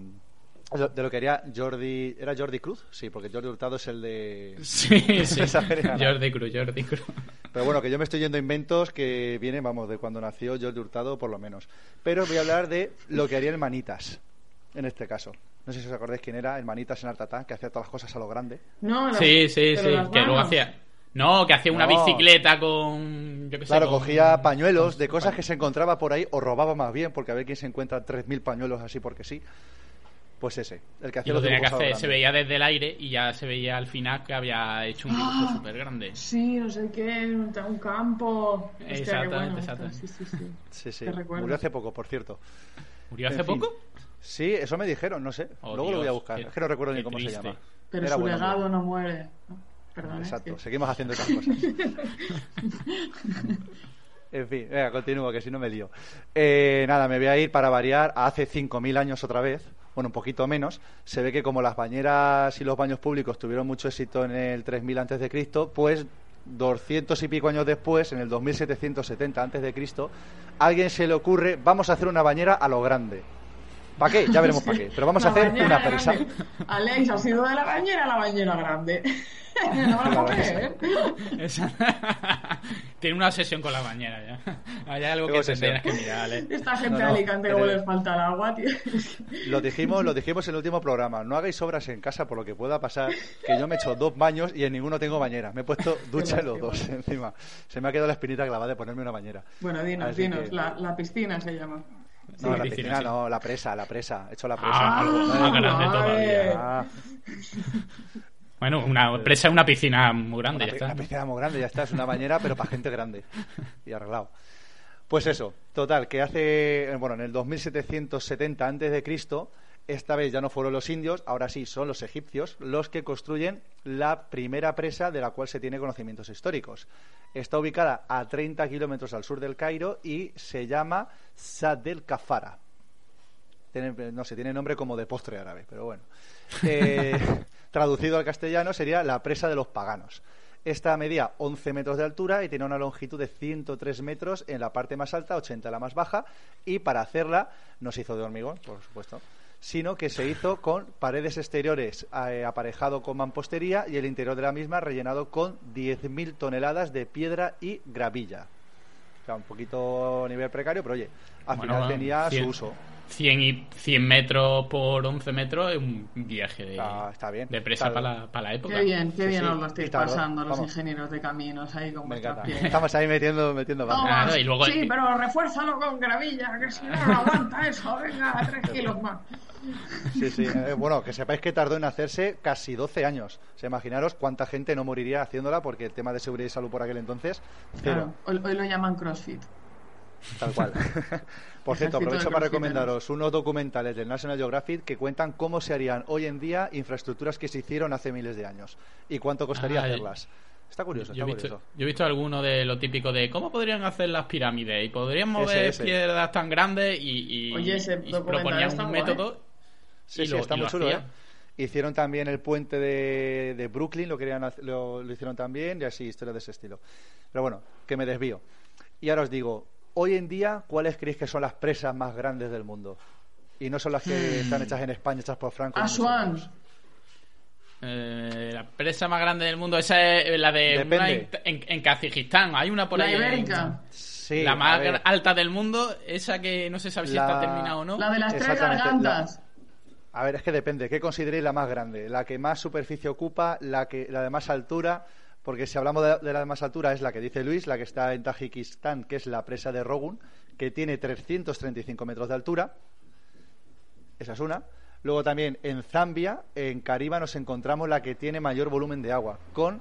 [SPEAKER 2] de lo que haría Jordi... ¿Era Jordi Cruz? Sí, porque Jordi Hurtado es el de...
[SPEAKER 1] Sí, sí. Jordi Cruz, Jordi Cruz.
[SPEAKER 2] Pero bueno, que yo me estoy yendo a inventos que vienen, vamos, de cuando nació Jordi Hurtado, por lo menos. Pero voy a hablar de lo que haría el Manitas, en este caso. No sé si os acordáis quién era el Manitas en Art Attack, que hacía todas las cosas a lo grande.
[SPEAKER 3] No, las-
[SPEAKER 1] Sí, sí,
[SPEAKER 3] pero
[SPEAKER 1] sí. Que luego hacía. No, que hacía una
[SPEAKER 2] No.
[SPEAKER 1] bicicleta con. Yo qué sé.
[SPEAKER 2] Claro,
[SPEAKER 1] con-
[SPEAKER 2] cogía pañuelos de cosas que se encontraba por ahí, o robaba más bien, porque a ver quién se encuentra 3.000 pañuelos así porque sí. Pues ese, el que
[SPEAKER 1] Y
[SPEAKER 2] hacía
[SPEAKER 1] lo
[SPEAKER 2] los
[SPEAKER 1] tenía que
[SPEAKER 2] lo
[SPEAKER 1] hacer, se veía desde el aire y ya se veía al final que había hecho un dibujo
[SPEAKER 3] Ah.
[SPEAKER 1] súper grande.
[SPEAKER 3] Sí, no sé qué, un, campo. Hostia,
[SPEAKER 1] Exactamente,
[SPEAKER 3] bueno,
[SPEAKER 1] exactamente.
[SPEAKER 3] Sí, sí, sí.
[SPEAKER 2] Murió hace poco, por cierto.
[SPEAKER 1] ¿Murió
[SPEAKER 2] En
[SPEAKER 1] hace
[SPEAKER 2] fin.
[SPEAKER 1] poco?
[SPEAKER 2] Sí, eso me dijeron, no sé.
[SPEAKER 1] Oh,
[SPEAKER 2] Luego lo voy a buscar.
[SPEAKER 1] qué-
[SPEAKER 2] es que no recuerdo ni cómo se llama.
[SPEAKER 3] Pero
[SPEAKER 2] Era
[SPEAKER 3] su legado no muere. ¿no? Perdón, es
[SPEAKER 2] Exacto,
[SPEAKER 3] que-
[SPEAKER 2] seguimos haciendo otras cosas. en fin, venga, continúo, que si no me lío. Eh, nada, me voy a ir para variar a hace 5.000 años otra vez, bueno, un poquito menos. Se ve que como las bañeras y los baños públicos tuvieron mucho éxito en el 3000 antes de Cristo, pues 200 y pico años después, en el 2770 antes de Cristo, alguien se le ocurre, vamos a hacer una bañera a lo grande. ¿Para qué? Ya veremos para qué. Pero vamos a hacer una presa.
[SPEAKER 3] grande. Alex, ha sido de la bañera a la bañera grande. no
[SPEAKER 2] que
[SPEAKER 3] creer.
[SPEAKER 1] Esa- Tiene una obsesión con la bañera ya. Hay algo
[SPEAKER 2] Tengo
[SPEAKER 1] que te
[SPEAKER 2] obsesión.
[SPEAKER 1] tienes que mirar.
[SPEAKER 3] Esta gente
[SPEAKER 2] No,
[SPEAKER 3] de
[SPEAKER 2] no,
[SPEAKER 3] Alicante como les falta el agua, tío.
[SPEAKER 2] Lo dijimos, lo dijimos en el último programa. No hagáis obras en casa por lo que pueda pasar. Que yo me he hecho dos baños y en ninguno tengo bañera. Me he puesto ducha en los dos encima. Se me ha quedado la espinita clavada de ponerme una bañera.
[SPEAKER 3] Bueno, dinos,
[SPEAKER 2] Así
[SPEAKER 3] dinos.
[SPEAKER 2] que-
[SPEAKER 3] La, la piscina se llama.
[SPEAKER 2] No, la
[SPEAKER 1] piscina,
[SPEAKER 2] no, la presa, la presa. He hecho la presa.
[SPEAKER 1] Ah, algo más
[SPEAKER 3] Ah,
[SPEAKER 1] grande todavía.
[SPEAKER 2] Ah,
[SPEAKER 1] Bueno, una presa es una piscina muy grande,
[SPEAKER 2] una,
[SPEAKER 1] ya
[SPEAKER 2] pi- una
[SPEAKER 1] está.
[SPEAKER 2] piscina muy grande, ya está. Es una bañera, pero para gente grande. Y arreglado. Pues eso, total, que hace, eh, bueno, en el 2770 antes de Cristo, esta vez ya no fueron los indios, ahora sí son los egipcios los que construyen la primera presa de la cual se tiene conocimientos históricos. Está ubicada a 30 kilómetros al sur del Cairo y se llama Sad el Kafara. Tiene- no sé, tiene nombre como de postre árabe, pero bueno. Eh, traducido al castellano sería la presa de los paganos. Esta medía 11 metros de altura y tiene una longitud de 103 metros en la parte más alta, 80 en la más baja. Y para hacerla no se hizo de hormigón, por supuesto, sino que se hizo con paredes exteriores eh, aparejado con mampostería y el interior de la misma rellenado con 10.000 toneladas de piedra y gravilla. O sea, un poquito a nivel precario, pero oye, al
[SPEAKER 1] Bueno,
[SPEAKER 2] final tenía su uso.
[SPEAKER 1] 100, y, 100 metros por 11 metros es un viaje de,
[SPEAKER 2] Está- está bien.
[SPEAKER 1] de presa
[SPEAKER 2] Está-
[SPEAKER 1] para la, para la época.
[SPEAKER 3] Qué bien, qué
[SPEAKER 2] Sí,
[SPEAKER 3] bien
[SPEAKER 2] sí.
[SPEAKER 3] os lo estáis pasando los
[SPEAKER 2] vamos.
[SPEAKER 3] ingenieros de caminos ahí con vuestras pies.
[SPEAKER 2] Estamos ahí metiendo, metiendo.
[SPEAKER 1] Claro, y luego-
[SPEAKER 3] Sí, pero refuérzalo con gravilla, que si no, no aguanta eso. Venga, tres kilos más.
[SPEAKER 2] Sí, sí. Eh, bueno, que sepáis que tardó en hacerse casi 12 años. O sea, imaginaros cuánta gente no moriría haciéndola porque el tema de seguridad y salud por aquel entonces, cero.
[SPEAKER 3] Claro, hoy, hoy lo llaman CrossFit.
[SPEAKER 2] Tal cual. Por cierto, aprovecho para recomendaros unos documentales del National Geographic que cuentan cómo se harían hoy en día infraestructuras que se hicieron hace miles de años y cuánto costaría
[SPEAKER 1] Ah,
[SPEAKER 2] hacerlas. Está curioso,
[SPEAKER 1] Yo
[SPEAKER 2] está
[SPEAKER 1] he, visto,
[SPEAKER 2] curioso.
[SPEAKER 1] yo he visto alguno de lo típico de cómo podrían hacer las pirámides y podrían mover
[SPEAKER 2] ese.
[SPEAKER 1] piedras tan grandes y, y,
[SPEAKER 3] Oye, ese
[SPEAKER 1] y proponían
[SPEAKER 3] está
[SPEAKER 1] un
[SPEAKER 3] guay.
[SPEAKER 1] método
[SPEAKER 2] Sí,
[SPEAKER 1] y
[SPEAKER 2] sí,
[SPEAKER 1] lo-
[SPEAKER 2] está
[SPEAKER 1] y
[SPEAKER 2] muy
[SPEAKER 1] lo
[SPEAKER 2] chulo, ¿eh?
[SPEAKER 1] hacían.
[SPEAKER 2] Hicieron también el puente de, de Brooklyn, lo, querían, lo, lo hicieron también, y así, historias de ese estilo. Pero bueno, que me desvío. Y ahora os digo, hoy en día, ¿cuáles creéis que son las presas más grandes del mundo? Y no son las que
[SPEAKER 1] Hmm.
[SPEAKER 2] están hechas en España, hechas por Franco.
[SPEAKER 3] Aswan.
[SPEAKER 1] Eh, la presa más grande del mundo, esa es la de una en, en, en Kazajistán. Hay una por
[SPEAKER 3] La
[SPEAKER 1] ahí. en-.
[SPEAKER 2] Sí,
[SPEAKER 1] la más alta del mundo, esa que no se sabe si
[SPEAKER 2] La-
[SPEAKER 1] está terminada o no.
[SPEAKER 3] La de las tres gargantas.
[SPEAKER 2] A ver, es que depende. ¿Qué consideréis la más grande? La que más superficie ocupa, la, que, la de más altura. Porque si hablamos de, de la de más altura es la que dice Luis, la que está en Tajikistán, que es la presa de Rogun, que tiene 335 metros de altura. Esa es una. Luego también en Zambia, en Cariba, nos encontramos la que tiene mayor volumen de agua, con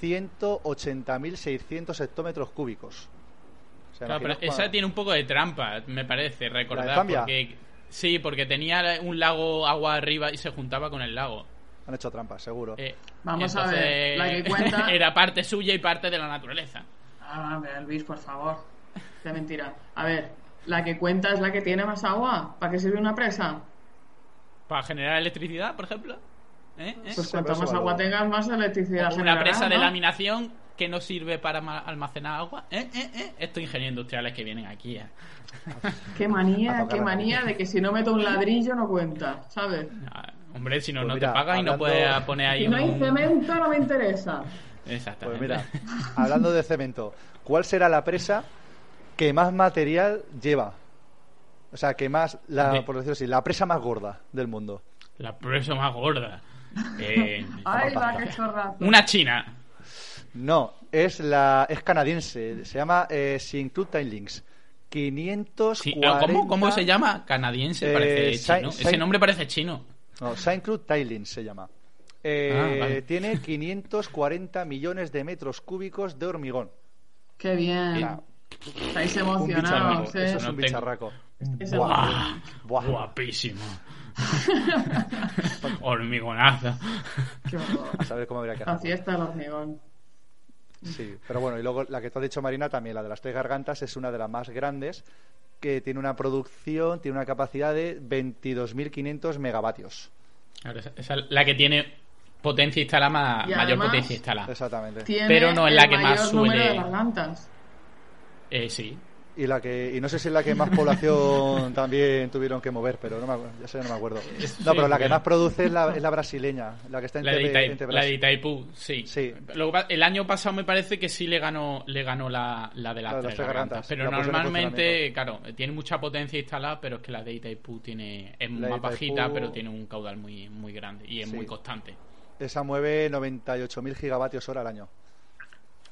[SPEAKER 2] 180.600 hectómetros cúbicos. O sea,
[SPEAKER 1] Claro, pero esa tiene un poco de trampa, me parece, recordar.
[SPEAKER 2] Zambia?
[SPEAKER 1] Porque, sí, porque tenía un lago agua arriba y se juntaba con el lago.
[SPEAKER 2] Han hecho trampas, seguro.
[SPEAKER 1] Eh,
[SPEAKER 3] Vamos a ver, la que cuenta-
[SPEAKER 1] era parte suya y parte de la naturaleza.
[SPEAKER 3] Ah, ver, Luis, por favor. Qué mentira. A ver, la que cuenta es la que tiene más agua. ¿Para qué sirve una presa?
[SPEAKER 1] Para generar electricidad, por ejemplo. ¿Eh? ¿Eh?
[SPEAKER 3] Pues
[SPEAKER 2] Sí,
[SPEAKER 3] cuanto más agua tengas, más electricidad
[SPEAKER 1] una
[SPEAKER 3] generará,
[SPEAKER 1] presa de
[SPEAKER 3] ¿no?
[SPEAKER 1] laminación que no sirve para ma- almacenar agua. ¿Eh? ¿Eh? ¿Eh? Estos ingenieros industriales que vienen aquí. ¿eh?
[SPEAKER 3] Qué
[SPEAKER 2] A
[SPEAKER 3] manía, qué manía de que si no meto un ladrillo no cuenta, ¿sabes?
[SPEAKER 1] Ah, Hombre, si no,
[SPEAKER 2] Pues
[SPEAKER 1] no
[SPEAKER 2] mira,
[SPEAKER 1] te pagan y no
[SPEAKER 2] hablando-
[SPEAKER 1] puedes poner ahí
[SPEAKER 3] Si no hay
[SPEAKER 1] un-
[SPEAKER 3] cemento, no me interesa.
[SPEAKER 1] Exactamente.
[SPEAKER 2] Pues mira, hablando de cemento, ¿cuál será la presa que más material lleva? O sea, que más, la, por decirlo así, la presa más gorda del mundo.
[SPEAKER 1] La presa más gorda. Eh,
[SPEAKER 3] Ay, va, qué chorrazo.
[SPEAKER 1] una china.
[SPEAKER 2] No, es la es canadiense, se llama eh, Tailings. 540...
[SPEAKER 1] Sí, ¿cómo, ¿Cómo se llama? Canadiense,
[SPEAKER 2] Eh,
[SPEAKER 1] parece chino. Ese nombre parece chino.
[SPEAKER 2] No, Saint Cruz Tailings se llama. Eh,
[SPEAKER 1] Ah, vale.
[SPEAKER 2] Tiene 540 millones de metros cúbicos de hormigón.
[SPEAKER 3] Qué bien. Estáis emocionados, ¿eh?
[SPEAKER 2] eso es
[SPEAKER 1] No
[SPEAKER 2] un
[SPEAKER 1] tengo-
[SPEAKER 2] bicharraco.
[SPEAKER 1] ¡Buah!
[SPEAKER 2] Buah.
[SPEAKER 1] Guapísimo.
[SPEAKER 3] Qué horror.
[SPEAKER 2] A saber cómo habría que
[SPEAKER 3] La
[SPEAKER 2] hacerlo.
[SPEAKER 3] fiesta del hormigón.
[SPEAKER 2] Sí, pero bueno, y luego la que tú has dicho, Marina, también la de las tres gargantas es una de las más grandes, que tiene una producción, tiene una capacidad de 22.500 megavatios.
[SPEAKER 1] Claro, esa, esa es la que tiene potencia instalada, ma-
[SPEAKER 3] Y
[SPEAKER 1] mayor
[SPEAKER 3] además-
[SPEAKER 1] potencia instalada.
[SPEAKER 2] Exactamente.
[SPEAKER 1] Pero no es la que más
[SPEAKER 3] número
[SPEAKER 1] suele-
[SPEAKER 3] de gargantas.
[SPEAKER 1] Eh, sí.
[SPEAKER 2] Y la que y no sé si es la que más población también tuvieron que mover, pero no me, ya sé, no me acuerdo.
[SPEAKER 1] Es-
[SPEAKER 2] No, pero la que más produce es la, es la brasileña, la que está
[SPEAKER 1] La de,
[SPEAKER 2] entre,
[SPEAKER 1] Itai-
[SPEAKER 2] entre
[SPEAKER 1] la de. Itaipú, sí.
[SPEAKER 2] Sí.
[SPEAKER 1] Pa- el año pasado me parece que sí le ganó, le ganó la, la de las
[SPEAKER 2] La de las
[SPEAKER 1] tres gargantas.
[SPEAKER 2] gargantas,
[SPEAKER 1] Pero
[SPEAKER 2] la en
[SPEAKER 1] normalmente, claro, tiene mucha potencia instalada, pero es que la de Itaipú tiene, es
[SPEAKER 2] La de
[SPEAKER 1] más bajita, pero tiene un caudal muy, muy grande y es
[SPEAKER 2] Sí.
[SPEAKER 1] muy constante.
[SPEAKER 2] Esa mueve 98.000 gigavatios hora al año.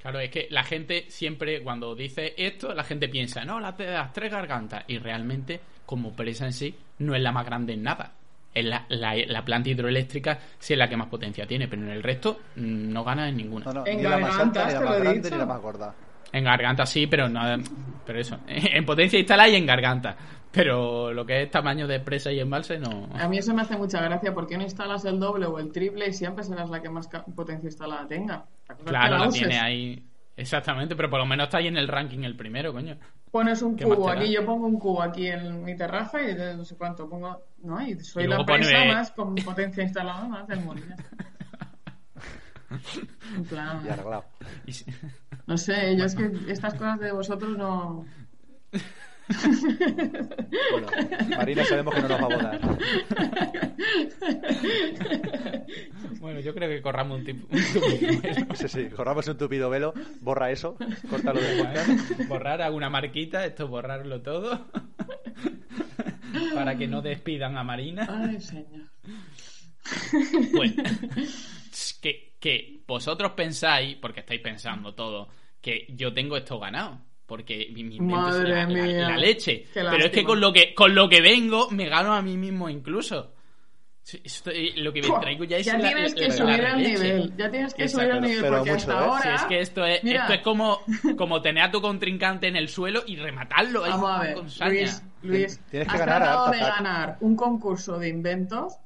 [SPEAKER 1] Claro, es que la gente siempre, cuando dice esto, la gente piensa, no, la de las tres gargantas. Y realmente, como presa en sí, no es la más grande en nada. Es la, la, la planta hidroeléctrica sí es la que más potencia tiene, pero en el resto mm, no gana en ninguna.
[SPEAKER 2] No, no,
[SPEAKER 3] En
[SPEAKER 2] ni la más alta, ni la grande, ni la más gorda.
[SPEAKER 1] En garganta sí, pero no, pero eso, en potencia instalada y en garganta. Pero lo que es tamaño de presa y embalse no.
[SPEAKER 3] A mí eso me hace mucha gracia porque no instalas el doble o el triple y siempre serás la que más potencia instalada tenga. La
[SPEAKER 1] Claro, la tiene ahí. Exactamente, pero por lo menos está ahí en el ranking el primero, coño.
[SPEAKER 3] Pones un
[SPEAKER 1] ¿Qué más
[SPEAKER 3] cubo aquí, yo pongo un cubo aquí en mi terraza y de no sé cuánto pongo. No, y soy
[SPEAKER 1] Y
[SPEAKER 3] la
[SPEAKER 1] pone-
[SPEAKER 3] más con potencia instalada más del mundo. En plan,
[SPEAKER 2] Y arreglado.
[SPEAKER 3] No sé, yo es que estas cosas de vosotros no.
[SPEAKER 2] Bueno, Marina sabemos que no nos va a votar.
[SPEAKER 1] Bueno, yo creo que corramos un tupido velo.
[SPEAKER 2] Sí, sí, corramos un tupido velo, borra eso, córtalo del podcast.
[SPEAKER 1] Borrar alguna marquita, esto borrarlo todo. para que no despidan a Marina.
[SPEAKER 3] Ay, señor.
[SPEAKER 1] Pues, que, que vosotros pensáis, porque estáis pensando todo, que yo tengo esto ganado. Porque mi mi invento es
[SPEAKER 3] Madre
[SPEAKER 1] la,
[SPEAKER 3] mía.
[SPEAKER 1] la leche.
[SPEAKER 3] Qué
[SPEAKER 1] Pero es que con lo que con lo que vengo me gano a mí mismo incluso. Estoy- lo que me traigo ya es
[SPEAKER 3] ya
[SPEAKER 1] la,
[SPEAKER 3] tienes que subir el
[SPEAKER 1] releche.
[SPEAKER 3] nivel. Ya tienes que
[SPEAKER 1] Exacto,
[SPEAKER 3] subir el nivel
[SPEAKER 2] pero
[SPEAKER 3] porque hasta
[SPEAKER 2] ¿eh?
[SPEAKER 3] ahora.
[SPEAKER 1] Sí, es que esto es,
[SPEAKER 3] Mira.
[SPEAKER 1] esto es como, como tener a tu contrincante en el suelo y rematarlo ahí
[SPEAKER 3] Vamos a ver. Luis, Luis,
[SPEAKER 2] Tienes que
[SPEAKER 3] has
[SPEAKER 2] ganar
[SPEAKER 3] tratado de ganar un concurso de inventos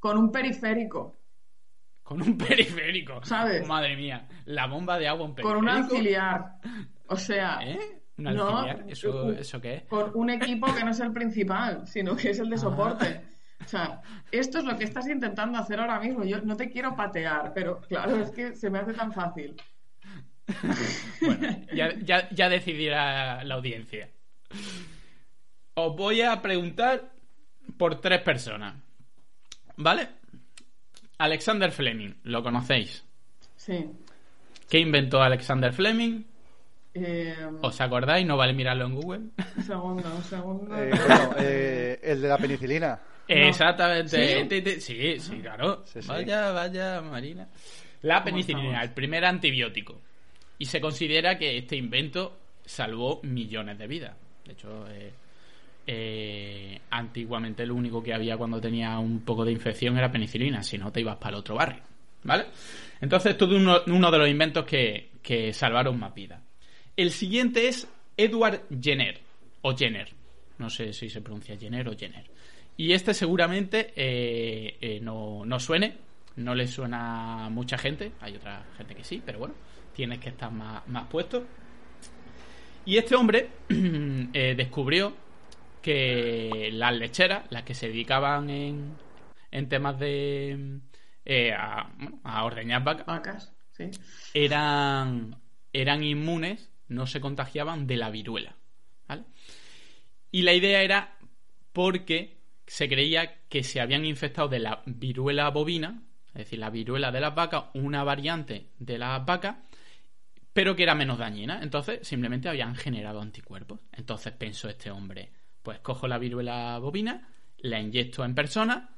[SPEAKER 3] con un periférico,
[SPEAKER 1] Con un periférico.
[SPEAKER 3] ¿Sabes?
[SPEAKER 1] Madre mía. La bomba de agua, un periférico.
[SPEAKER 3] con un auxiliar. O sea,
[SPEAKER 1] ¿Eh? ¿Un
[SPEAKER 3] No?
[SPEAKER 1] ¿Eso,
[SPEAKER 3] un-
[SPEAKER 1] ¿Eso qué
[SPEAKER 3] con un equipo que no es el principal, sino que es el de
[SPEAKER 1] Ah.
[SPEAKER 3] soporte. O sea, esto es lo que estás intentando hacer ahora mismo. Yo no te quiero patear, pero claro, es que se me hace tan fácil.
[SPEAKER 1] Bueno, ya, ya, ya decidirá la audiencia. Os voy a preguntar por tres personas. ¿Vale? Alexander Fleming, ¿lo conocéis?
[SPEAKER 3] Sí.
[SPEAKER 1] ¿Qué inventó Alexander Fleming?
[SPEAKER 3] Eh,
[SPEAKER 1] ¿Os acordáis? No vale mirarlo en Google.
[SPEAKER 3] un segundo, un segundo.
[SPEAKER 2] Eh, bueno, eh, el de la penicilina.
[SPEAKER 1] Exactamente.
[SPEAKER 3] ¿Sí?
[SPEAKER 1] Sí, sí, claro.
[SPEAKER 2] Sí, sí.
[SPEAKER 1] Vaya, vaya, Marina. La penicilina,
[SPEAKER 3] estamos?
[SPEAKER 1] el primer antibiótico. Y se considera que este invento salvó millones de vidas. De hecho, eh, eh, antiguamente lo único que había cuando tenía un poco de infección era penicilina, si no te ibas para el otro barrio. ¿Vale? Entonces, esto es uno, uno de los inventos que, que salvaron más vidas. El siguiente es Edward Jenner, o Jenner. No sé si se pronuncia Jenner o Jenner. Y este seguramente eh, eh, no, no suene, no le suena a mucha gente. Hay otra gente que sí, pero bueno, tienes que estar más, más puesto. Y este hombre eh, descubrió que las lecheras, las que se dedicaban en, en temas de eh, a, bueno, a ordeñar vacas,
[SPEAKER 3] Vacas, sí.
[SPEAKER 1] eran, eran inmunes, no se contagiaban de la viruela. ¿vale? Y la idea era porque se creía que se habían infectado de la viruela bovina, es decir, la viruela de las vacas, una variante de las vacas, pero que era menos dañina. Entonces, simplemente habían generado anticuerpos. Entonces pensó este hombre, pues cojo la viruela bovina, la inyecto en persona,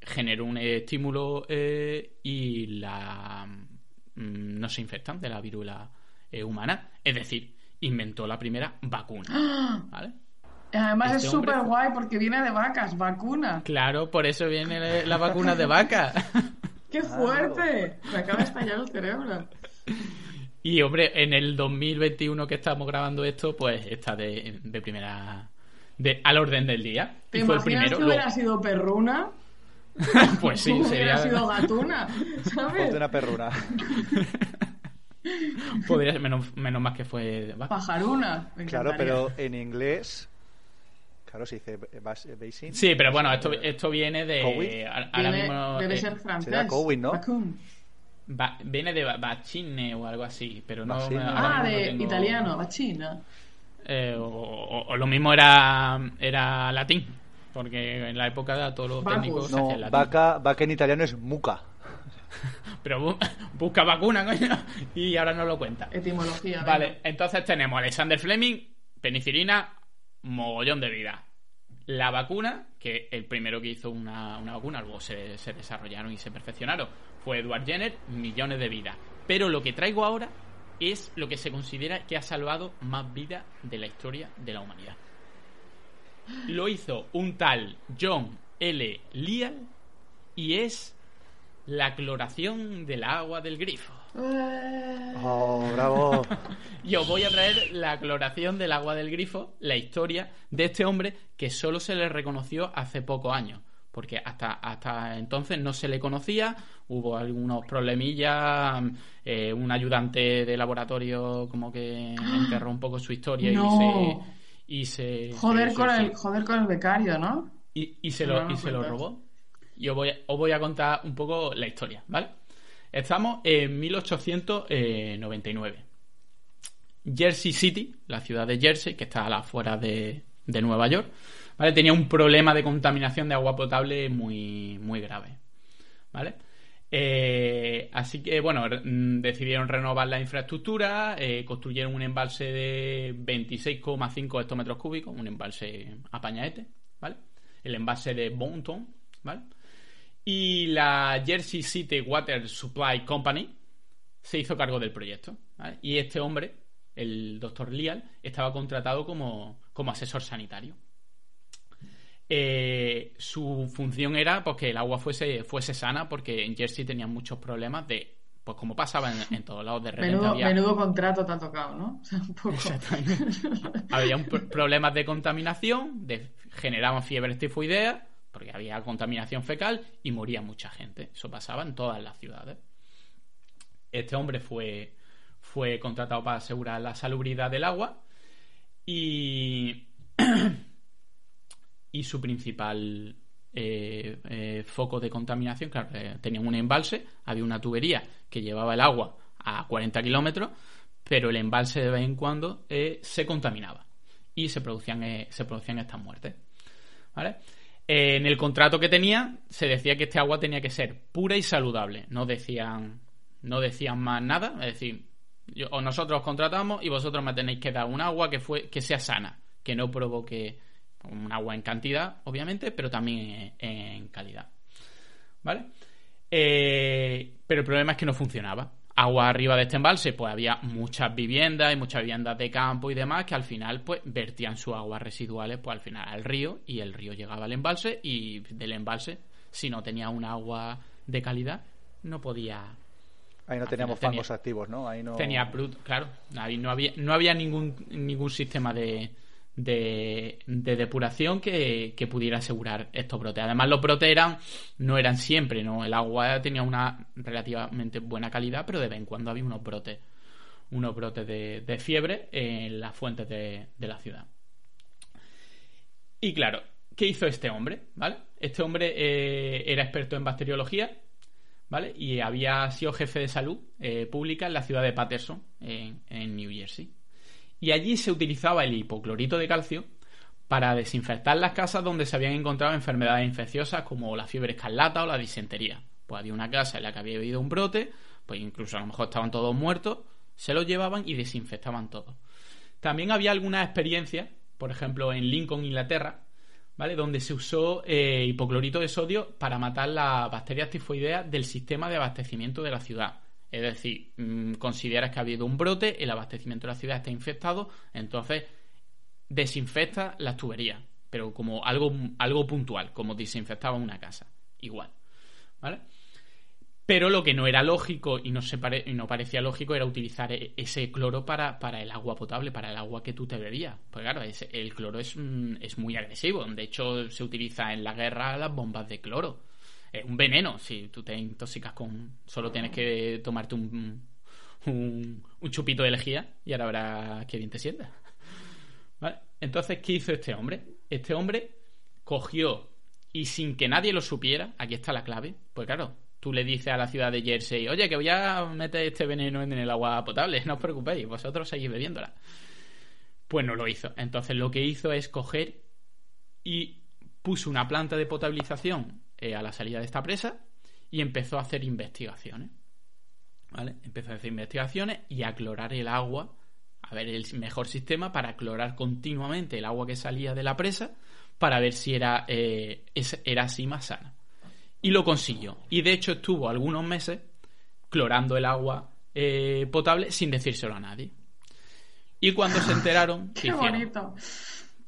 [SPEAKER 1] genero un estímulo eh, y la mm, no se infectan de la viruela eh, humana. Es decir, inventó la primera vacuna. ¿Vale?
[SPEAKER 3] Además
[SPEAKER 1] Este
[SPEAKER 3] es súper guay porque viene de vacas, vacuna.
[SPEAKER 1] Claro, por eso viene la, la vacuna de vaca.
[SPEAKER 3] ¡Qué fuerte! Me acaba de estallar el cerebro.
[SPEAKER 1] Y hombre, en el 2021 que estamos grabando esto, pues está de, de primera. De, al orden del día.
[SPEAKER 3] ¿Te
[SPEAKER 1] Y fue el primero.
[SPEAKER 3] que hubiera sido perruna?
[SPEAKER 1] pues sí,
[SPEAKER 3] hubiera
[SPEAKER 1] sería.
[SPEAKER 3] sido gatuna, ¿sabes?
[SPEAKER 2] Ponte una perruna.
[SPEAKER 1] Podría ser menos, menos más que fue.
[SPEAKER 3] Pajaruna.
[SPEAKER 2] Claro, pero en inglés. Claro, se dice bas- basing.
[SPEAKER 1] Sí, pero bueno, esto, esto viene de.
[SPEAKER 2] Cowin.
[SPEAKER 1] ahora
[SPEAKER 3] Viene-
[SPEAKER 1] mismo.
[SPEAKER 3] debe
[SPEAKER 1] eh,
[SPEAKER 3] ser francés.
[SPEAKER 2] será Cowin, ¿no?
[SPEAKER 1] Va- viene de ba- bacine o algo así, pero no.
[SPEAKER 3] Ah, de
[SPEAKER 1] tengo-
[SPEAKER 3] italiano, vacina.
[SPEAKER 1] Eh, o, o- o lo mismo era, era latín, porque en la época de todos los
[SPEAKER 3] Bacus.
[SPEAKER 1] técnicos
[SPEAKER 2] No, vaca, vaca en italiano es muca.
[SPEAKER 1] Pero bu- busca vacuna, coño, y ahora no lo cuenta.
[SPEAKER 3] Etimología.
[SPEAKER 1] Vale,
[SPEAKER 3] venga.
[SPEAKER 1] entonces tenemos Alexander Fleming, penicilina, mogollón de vida. La vacuna, que el primero que hizo una, una vacuna, luego se, se desarrollaron y se perfeccionaron, fue Edward Jenner, millones de vidas. Pero lo que traigo ahora es lo que se considera que ha salvado más vidas de la historia de la humanidad. Lo hizo un tal John L. Leal y es la cloración del agua del grifo.
[SPEAKER 3] Eh,
[SPEAKER 2] Oh, bravo.
[SPEAKER 1] Y os voy a traer la cloración del agua del grifo, la historia de este hombre que solo se le reconoció hace pocos años. Porque hasta, hasta entonces no se le conocía, hubo algunos problemillas, eh, un ayudante de laboratorio como que enterró un poco su historia
[SPEAKER 3] No.
[SPEAKER 1] y se... Y se
[SPEAKER 3] Joder
[SPEAKER 1] se-
[SPEAKER 3] con
[SPEAKER 1] se-
[SPEAKER 3] el, joder con el becario, ¿no?
[SPEAKER 1] y, y se,
[SPEAKER 3] No
[SPEAKER 1] lo,
[SPEAKER 3] me
[SPEAKER 1] y se lo robó. Y os voy, a, os voy a contar un poco la historia, ¿vale? Estamos en 1899. Jersey City, la ciudad de Jersey, que está a las afueras de, de Nueva York, ¿vale? Tenía un problema de contaminación de agua potable muy, muy grave, ¿vale? Eh, así que, bueno, mm, decidieron renovar la infraestructura, eh, construyeron un embalse de 26,5 hectómetros cúbicos, un embalse apañaete, ¿vale? El embalse de Bounton, ¿vale? Y la Jersey City Water Supply Company se hizo cargo del proyecto. ¿vale? Y este hombre, el doctor Lial, estaba contratado como, como asesor sanitario. Eh, su función era pues, que el agua fuese, fuese sana, porque en Jersey tenían muchos problemas de, pues como pasaba en, en todos lados, de repente
[SPEAKER 3] Menudo,
[SPEAKER 1] había...
[SPEAKER 3] menudo contrato te ha tocado, ¿no? O sea, un poco.
[SPEAKER 1] Exactamente. había un pr- problemas de contaminación, de, generaban fiebres tifoideas, porque había contaminación fecal y moría mucha gente. Eso pasaba en todas las ciudades. Este hombre fue, fue contratado para asegurar la salubridad del agua y, y su principal eh, eh, foco de contaminación, claro, eh, tenían un embalse, había una tubería que llevaba el agua a 40 kilómetros, pero el embalse de vez en cuando se contaminaba y se producían, se producían estas muertes. ¿Vale? En el contrato que tenía se decía que este agua tenía que ser pura y saludable. No decían, no decían más nada. Es decir, o nosotros os contratamos y vosotros me tenéis que dar un agua que, fue, que sea sana, que no provoque un agua en cantidad, obviamente, pero también en, en calidad. ¿Vale? Eh, pero el problema es que no funcionaba. Agua arriba de este embalse, pues había muchas viviendas y muchas viviendas de campo y demás que al final, pues, vertían sus aguas residuales, pues al final al río y el río llegaba al embalse y del embalse, si no tenía un agua de calidad, no podía
[SPEAKER 2] Ahí no teníamos
[SPEAKER 1] tenía-
[SPEAKER 2] fangos activos, ¿no? Ahí no...
[SPEAKER 1] Tenía Brut, claro. Ahí no había, no había ningún, ningún sistema de, de, de depuración que, pudiera asegurar estos brotes. Además, los brotes eran, no eran siempre, ¿no? El agua tenía una relativamente buena calidad, pero de vez en cuando había unos brotes, unos brotes de, fiebre en las fuentes de, la ciudad. Y claro, ¿qué hizo este hombre? ¿Vale? Este hombre eh, era experto en bacteriología ¿vale? Y había sido jefe de salud eh, pública en la ciudad de Patterson, en New Jersey. Y allí se utilizaba el hipoclorito de calcio para desinfectar las casas donde se habían encontrado enfermedades infecciosas como la fiebre escarlata o la disentería. Pues había una casa en la que había habido un brote, pues incluso a lo mejor estaban todos muertos, se los llevaban y desinfectaban todo. También había algunas experiencias, por ejemplo en Lincoln, Inglaterra, ¿vale? Donde se usó eh, hipoclorito de sodio para matar las bacterias tifoideas del sistema de abastecimiento de la ciudad. Es decir, mm, consideras que ha habido un brote, el abastecimiento de la ciudad está infectado, entonces desinfecta las tuberías, pero como algo, algo puntual, como desinfectaba una casa. Igual. ¿Vale? Pero lo que no era lógico y no, se pare- y no parecía lógico era utilizar e- ese cloro para, para el agua potable, para el agua que tú te bebías. Pues claro, el cloro es, mm, es muy agresivo. De hecho, se utiliza en la guerra las bombas de cloro. Es un veneno. Si tú te intoxicas con... Solo tienes que tomarte un, un, chupito de lejía y ahora verás qué bien te sientas. ¿Vale? Entonces, ¿qué hizo este hombre? Este hombre cogió y sin que nadie lo supiera, aquí está la clave, pues claro, tú le dices a la ciudad de Jersey, oye, que voy a meter este veneno en el agua potable, no os preocupéis, vosotros seguís bebiéndola. Pues no lo hizo. Entonces lo que hizo es coger y puso una planta de potabilización eh, a la salida de esta presa y empezó a hacer investigaciones. ¿Vale? Empezó a hacer investigaciones y a clorar el agua, a ver el mejor sistema para clorar continuamente el agua que salía de la presa para ver si era, eh, era así más sana. Y lo consiguió. Y de hecho estuvo algunos meses clorando el agua eh, potable sin decírselo a nadie. Y cuando se enteraron, ¿qué
[SPEAKER 3] Qué
[SPEAKER 1] hicieron?
[SPEAKER 3] bonito.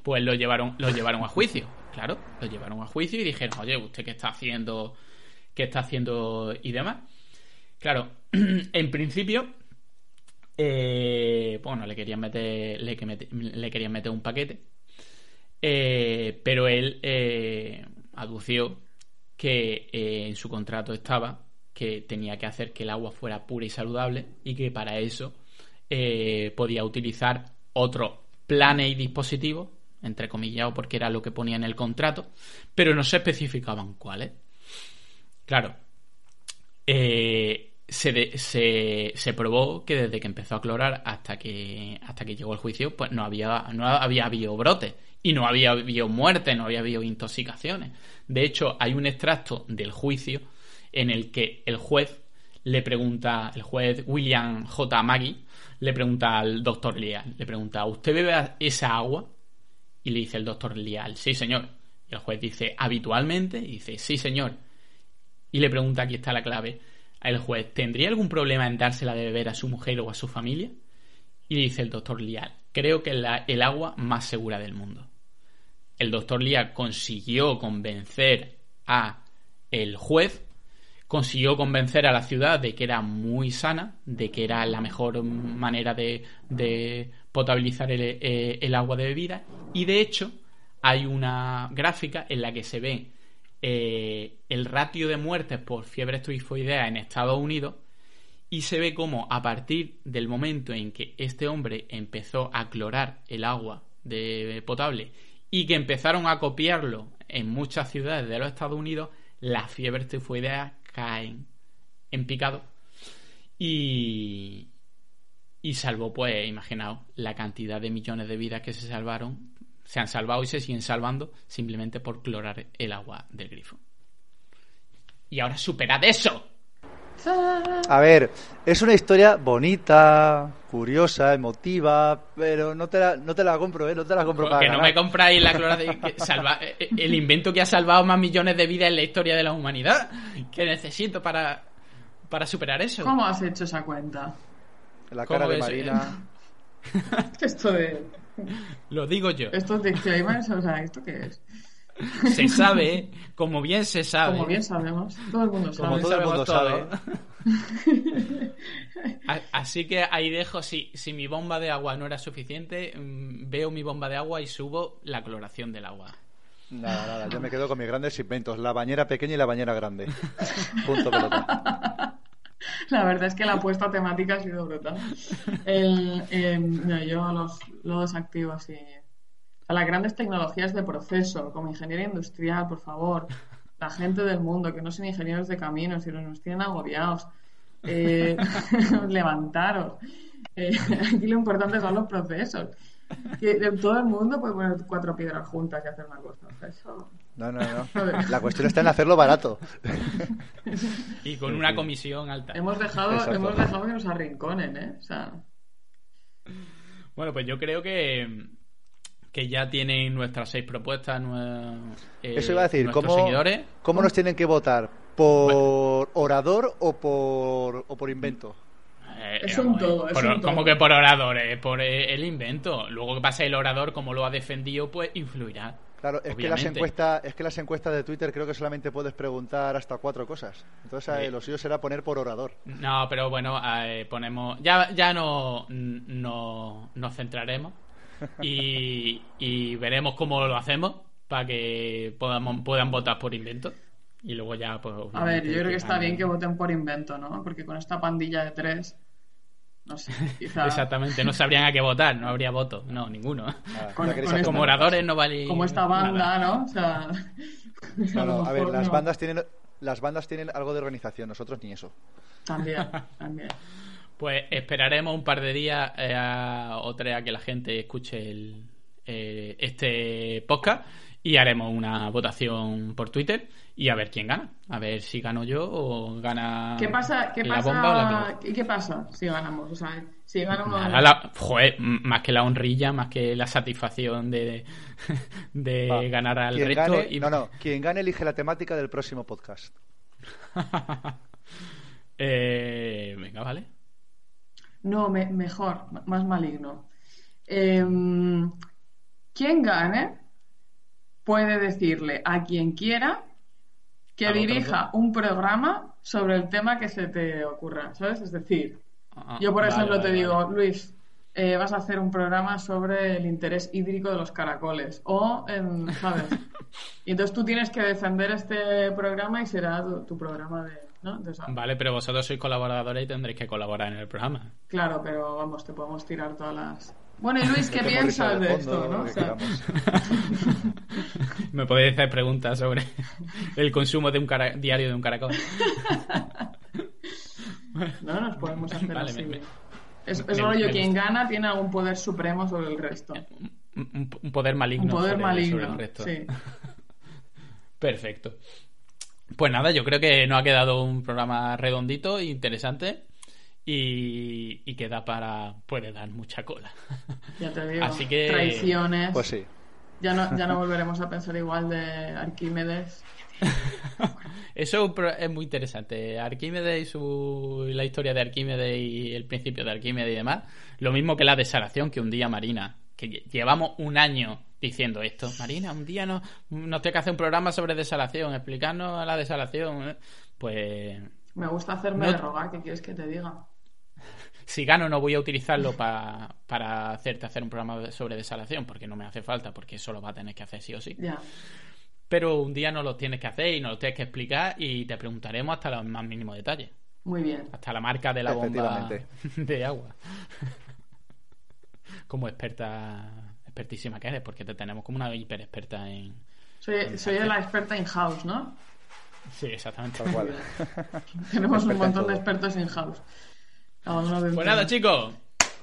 [SPEAKER 1] pues lo llevaron, lo llevaron a juicio. Claro, lo llevaron a juicio y dijeron, oye, ¿usted qué está haciendo? ¿Qué está haciendo? Y demás. Claro, en principio, eh, bueno, le querían meter, le, le querían meter un paquete. Eh, pero él eh, adució que en su contrato estaba que tenía que hacer que el agua fuera pura y saludable y que para eso podía utilizar otro planes y dispositivos, entre comillas, porque era lo que ponía en el contrato, pero no se especificaban cuáles. Claro, eh, se, se probó que desde que empezó a clorar hasta que hasta que llegó el juicio, pues no había, no había habido brotes y no había habido muertes, no había habido intoxicaciones. De hecho, hay un extracto del juicio en el que el juez le pregunta, el juez William J. Maggie, le pregunta al doctor Leal, le pregunta, ¿usted bebe esa agua? Y le dice el doctor Leal, sí señor, Y el juez dice, habitualmente, y dice, sí, señor. Y le pregunta, aquí está la clave, al juez, ¿tendría algún problema en dársela de beber a su mujer o a su familia? Y dice el doctor Lial, creo que es el agua más segura del mundo. El doctor Lial consiguió convencer a el juez, consiguió convencer a la ciudad de que era muy sana, de que era la mejor manera de potabilizar el, eh, el agua de bebida, y de hecho hay una gráfica en la que se ve eh, el ratio de muertes por fiebre tifoidea en Estados Unidos y se ve como a partir del momento en que este hombre empezó a clorar el agua de potable y que empezaron a copiarlo en muchas ciudades de los Estados Unidos, las fiebres tifoideas caen en picado. Y y salvó pues imaginaos la cantidad de millones de vidas que se salvaron se han salvado y se siguen salvando simplemente por clorar el agua del grifo y ahora superad eso
[SPEAKER 2] A ver, es una historia bonita, curiosa, emotiva, pero no te la, no te la compro, ¿eh? No te la compro para
[SPEAKER 1] que no me compráis la cloración que salva- eh, el invento que ha salvado más millones de vidas en la historia de la humanidad que necesito para para superar eso
[SPEAKER 3] ¿Cómo has hecho esa cuenta?
[SPEAKER 2] La
[SPEAKER 1] ¿Cómo
[SPEAKER 2] cara de? Marina...
[SPEAKER 3] Esto de.
[SPEAKER 1] lo digo yo
[SPEAKER 3] Estos disclaimers, o sea, ¿esto qué es?
[SPEAKER 1] se sabe como bien se sabe
[SPEAKER 3] Como bien sabemos, todo el mundo
[SPEAKER 2] Como
[SPEAKER 3] sabe.
[SPEAKER 2] todo el mundo sabe.
[SPEAKER 1] A- Así que ahí dejo, si, si mi bomba de agua no era suficiente, mm, veo mi bomba de agua y subo la cloración del agua.
[SPEAKER 2] Nada, nada, yo me quedo con mis grandes inventos, la bañera pequeña y la bañera grande. Punto pelota.
[SPEAKER 3] La verdad es que la apuesta temática ha sido brutal. El, eh, no, yo los, lo desactivo así. O las grandes tecnologías de proceso, como ingeniería industrial, por favor. La gente del mundo, que no son ingenieros de caminos y nos tienen agobiados. Eh, levantaros. Eh, aquí lo importante son los procesos. Que todo el mundo puede poner cuatro piedras juntas y hacer una cosa. Eso-
[SPEAKER 2] No, no, no. La cuestión está en hacerlo barato.
[SPEAKER 1] Y con una comisión alta.
[SPEAKER 3] Hemos dejado,
[SPEAKER 2] Exacto.
[SPEAKER 3] hemos dejado que nos arrinconen, ¿eh? O sea,
[SPEAKER 1] Bueno, pues yo creo que, que ya tienen nuestras seis propuestas. eh,
[SPEAKER 2] Eso iba a decir, ¿cómo,
[SPEAKER 1] seguidores.
[SPEAKER 2] ¿cómo nos tienen que votar? ¿Por orador o por, o por invento?
[SPEAKER 1] Eh,
[SPEAKER 3] Es un todo,
[SPEAKER 1] eh,
[SPEAKER 3] es
[SPEAKER 1] por-
[SPEAKER 3] un todo.
[SPEAKER 1] ¿Cómo que por orador? Eh, por eh, el invento. Luego que pasa el orador, como lo ha defendido, pues influirá.
[SPEAKER 2] Claro, es que, las encuestas, es que las encuestas de Twitter creo que solamente puedes preguntar hasta cuatro cosas. Entonces eh,
[SPEAKER 1] Sí.
[SPEAKER 2] lo suyo será poner por orador.
[SPEAKER 1] No, pero bueno, eh, ponemos. Ya, ya no, no nos centraremos y, y veremos cómo lo hacemos para que podamos, puedan votar por invento. Y luego ya, pues.
[SPEAKER 3] A ver, yo creo que está bien que voten por invento, ¿no? Porque con esta pandilla de tres, no sé, quizá
[SPEAKER 1] Exactamente, no sabrían a qué votar, no habría voto, no, ninguno.
[SPEAKER 3] Con- con
[SPEAKER 1] Como oradores no vale.
[SPEAKER 3] como esta banda,
[SPEAKER 1] nada.
[SPEAKER 3] ¿no? O sea,
[SPEAKER 2] No,
[SPEAKER 3] a lo
[SPEAKER 2] no, a ver, las
[SPEAKER 3] no.
[SPEAKER 2] bandas tienen las bandas tienen algo de organización, nosotros ni eso.
[SPEAKER 3] También, también.
[SPEAKER 1] Pues esperaremos un par de días eh, a- o tres a que la gente escuche el, eh, este podcast y haremos una votación por Twitter y a ver quién gana. A ver si gano yo o gana
[SPEAKER 3] ¿Qué pasa, qué
[SPEAKER 1] la bomba o la
[SPEAKER 3] pasa. ¿y qué pasa si ganamos? O sea, si gana uno de
[SPEAKER 1] Nada, la- joder, más que la honrilla, más que la satisfacción de, de
[SPEAKER 2] Va,
[SPEAKER 1] ganar al
[SPEAKER 2] quien
[SPEAKER 1] resto.
[SPEAKER 2] gane,
[SPEAKER 1] y-
[SPEAKER 2] No, no, quien gane elige la temática del próximo podcast.
[SPEAKER 1] Eh, venga, vale.
[SPEAKER 3] No, me- mejor, más maligno. Em, quien gane puede decirle a quien quiera que dirija un programa sobre el tema que se te ocurra, ¿sabes? Es decir,
[SPEAKER 1] Ah,
[SPEAKER 3] yo por
[SPEAKER 1] vale,
[SPEAKER 3] ejemplo
[SPEAKER 1] vale,
[SPEAKER 3] te digo,
[SPEAKER 1] vale.
[SPEAKER 3] Luis, eh, vas a hacer un programa sobre el interés hídrico de los caracoles o, em, ¿sabes? Y entonces tú tienes que defender este programa y será tu, tu programa de, ¿no? Entonces,
[SPEAKER 1] Vale, pero vosotros sois colaboradores y tendréis que colaborar en el programa.
[SPEAKER 3] Claro, pero vamos, te podemos tirar todas las. Bueno, y Luis, ¿qué piensas de
[SPEAKER 2] fondo,
[SPEAKER 3] esto? ¿no? O sea.
[SPEAKER 1] Me podéis hacer preguntas sobre el consumo de un cara- diario de un caracol.
[SPEAKER 3] no nos podemos hacer
[SPEAKER 1] Vale,
[SPEAKER 3] así.
[SPEAKER 1] me- me-
[SPEAKER 3] es es
[SPEAKER 1] me-
[SPEAKER 3] rollo,
[SPEAKER 1] me
[SPEAKER 3] quien gana tiene algún poder supremo sobre el resto.
[SPEAKER 1] Un, un- un poder maligno.
[SPEAKER 3] Un poder
[SPEAKER 1] sobre-
[SPEAKER 3] maligno.
[SPEAKER 1] sobre el resto.
[SPEAKER 3] Sí.
[SPEAKER 1] Perfecto. Pues nada, yo creo que nos ha quedado un programa redondito, interesante y, y que da para. puede dar mucha cola.
[SPEAKER 3] Ya te digo.
[SPEAKER 1] Así que-
[SPEAKER 3] Traiciones.
[SPEAKER 2] Pues sí.
[SPEAKER 3] Ya no, ya no volveremos a pensar igual de Arquímedes.
[SPEAKER 1] Eso es muy interesante. Arquímedes y su, la historia de Arquímedes y el principio de Arquímedes y demás. Lo mismo que la desalación que un día Marina, que llevamos un año diciendo esto. Marina, un día nos, nos tiene que hacer un programa sobre desalación, explicarnos la desalación. ¿eh? Pues...
[SPEAKER 3] Me gusta hacerme de rogar, ¿qué quieres que te diga?
[SPEAKER 1] Si gano no voy a utilizarlo para hacerte hacer un programa sobre desalación, porque no me hace falta, porque eso lo va a tener que hacer sí o sí.
[SPEAKER 3] Ya.
[SPEAKER 1] Pero un día nos lo tienes que hacer y nos lo tienes que explicar y te preguntaremos hasta los más mínimos detalles.
[SPEAKER 3] Muy bien.
[SPEAKER 1] Hasta la marca de la bomba de agua. Como experta, expertísima que eres, porque te tenemos como una hiper experta en.
[SPEAKER 3] Soy, soy la experta in-house, ¿no?
[SPEAKER 1] Sí, exactamente.
[SPEAKER 3] Tenemos un montón de expertos in-house.
[SPEAKER 1] Pues nada, chicos,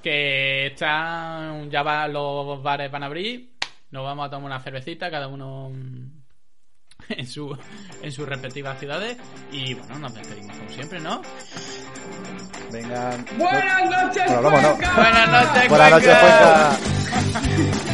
[SPEAKER 1] que están, ya va, los bares van a abrir, nos vamos a tomar una cervecita, cada uno en su en sus respectivas ciudades. Y bueno, nos despedimos como siempre, ¿no?
[SPEAKER 2] Venga.
[SPEAKER 3] Buenas noches,
[SPEAKER 1] Buenas noches,
[SPEAKER 2] Buenas noches, Que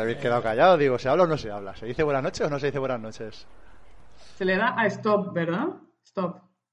[SPEAKER 2] se habéis quedado callados. Digo, ¿se habla o no se habla? ¿Se dice buenas noches o no se dice buenas noches?
[SPEAKER 3] Se le da a stop, ¿verdad? Stop.